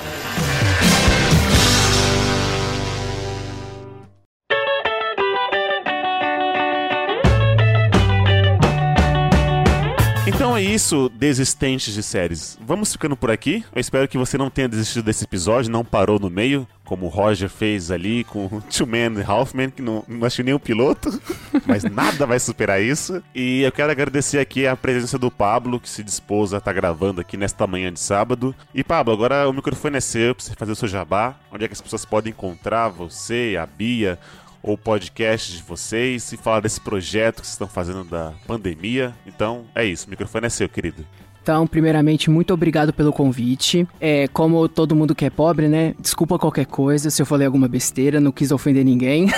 Então é isso, desistentes de séries. Vamos ficando por aqui. Eu espero que você não tenha desistido desse episódio, não parou no meio, como o Roger fez ali com o (laughs) Two Man e Halfman, que não, não achei nem o piloto, (laughs) mas nada vai superar isso. E eu quero agradecer aqui a presença do Pablo, que se dispôs a estar gravando aqui nesta manhã de sábado. E Pablo, agora o microfone é seu pra você fazer o seu jabá. Onde é que as pessoas podem encontrar você, a Bia, ou podcast de vocês e falar desse projeto que vocês estão fazendo da pandemia. Então, é isso. O microfone é seu, querido. Então, primeiramente, muito obrigado pelo convite. É, como todo mundo que é pobre, né? Desculpa qualquer coisa se eu falei alguma besteira, não quis ofender ninguém.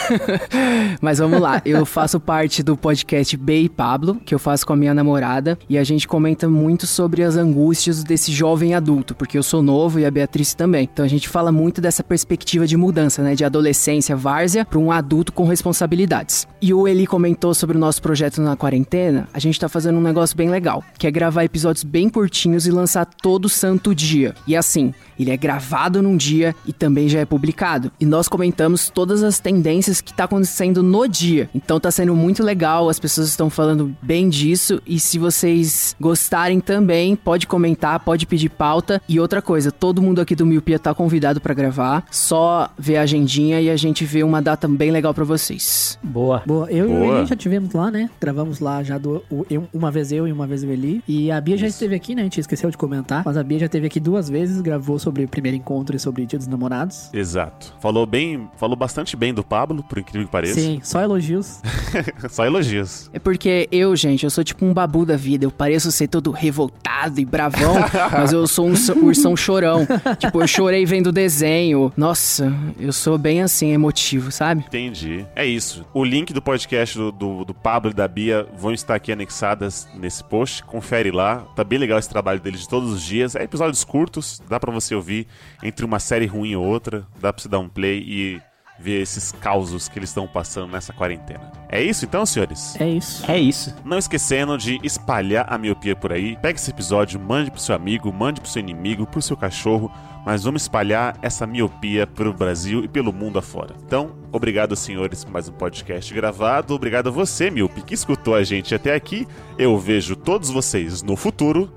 (laughs) Mas vamos lá, eu faço parte do podcast Bey Pablo, que eu faço com a minha namorada, e a gente comenta muito sobre as angústias desse jovem adulto, porque eu sou novo e a Beatriz também. Então a gente fala muito dessa perspectiva de mudança, né? De adolescência, várzea, para um adulto com responsabilidades. E o Eli comentou sobre o nosso projeto na quarentena. A gente tá fazendo um negócio bem legal, que é gravar episódios bem curtinhos e lançar todo santo dia. E assim, ele é gravado num dia e também já é publicado. E nós comentamos todas as tendências que tá acontecendo no dia. Então tá sendo muito legal, as pessoas estão falando bem disso. E se vocês gostarem também, pode comentar, pode pedir pauta. E outra coisa, todo mundo aqui do Miopia tá convidado pra gravar. Só ver a agendinha e a gente vê uma data bem legal pra vocês. Boa. Boa, eu e o Boa. Eli já tivemos lá, né? Gravamos lá já do, o- eu- uma vez eu e uma vez o Eli. E a Bia já esteve teve aqui, né? A gente esqueceu de comentar, mas a Bia já teve aqui duas vezes, gravou sobre o primeiro encontro e sobre Dia dos Namorados. Exato. Falou bem, falou bastante bem do Pablo, por incrível que pareça. Sim, só elogios. (laughs) Só elogios. É porque eu, gente, eu sou tipo um babu da vida. Eu pareço ser todo revoltado e bravão, (laughs) mas eu sou um ursão chorão. tipo, eu chorei vendo desenho. Nossa, eu sou bem assim, emotivo, sabe? Entendi. É isso. O link do podcast do, do, do Pablo e da Bia vão estar aqui anexadas nesse post. Confere lá. Tá bem legal esse trabalho deles de todos os dias. É episódios curtos, dá pra você ouvir entre uma série ruim e outra. Dá pra você dar um play e ver esses causos que eles estão passando nessa quarentena. É isso então, senhores? É isso. É isso. Não esquecendo de espalhar a miopia por aí. Pega esse episódio, mande pro seu amigo, mande pro seu inimigo, pro seu cachorro. Mas vamos espalhar essa miopia pelo Brasil e pelo mundo afora. Então, obrigado, senhores, por mais um podcast gravado. Obrigado a você, miope, que escutou a gente até aqui. Eu vejo todos vocês no futuro.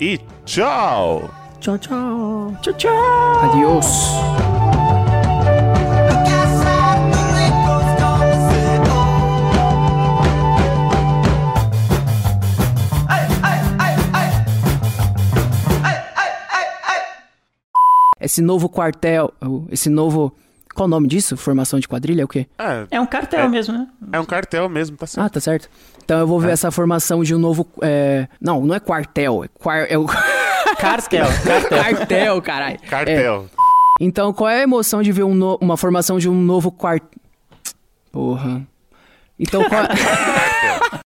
E tchau! Tchau, tchau. Tchau, tchau. Adiós. Esse novo quartel, esse novo. Qual o nome disso? Formação de quadrilha? É o quê? É um cartel É. mesmo, né? É um cartel mesmo, tá certo? Ah, tá certo. Então eu vou ver essa formação de um novo. é, Não, não é quartel. É, quar... é o. (laughs) Cartel, cartel. cartel, caralho. Cartel. É. Então, qual é a emoção de ver um no- uma formação de um novo quartel? Porra. Então, qual... (laughs)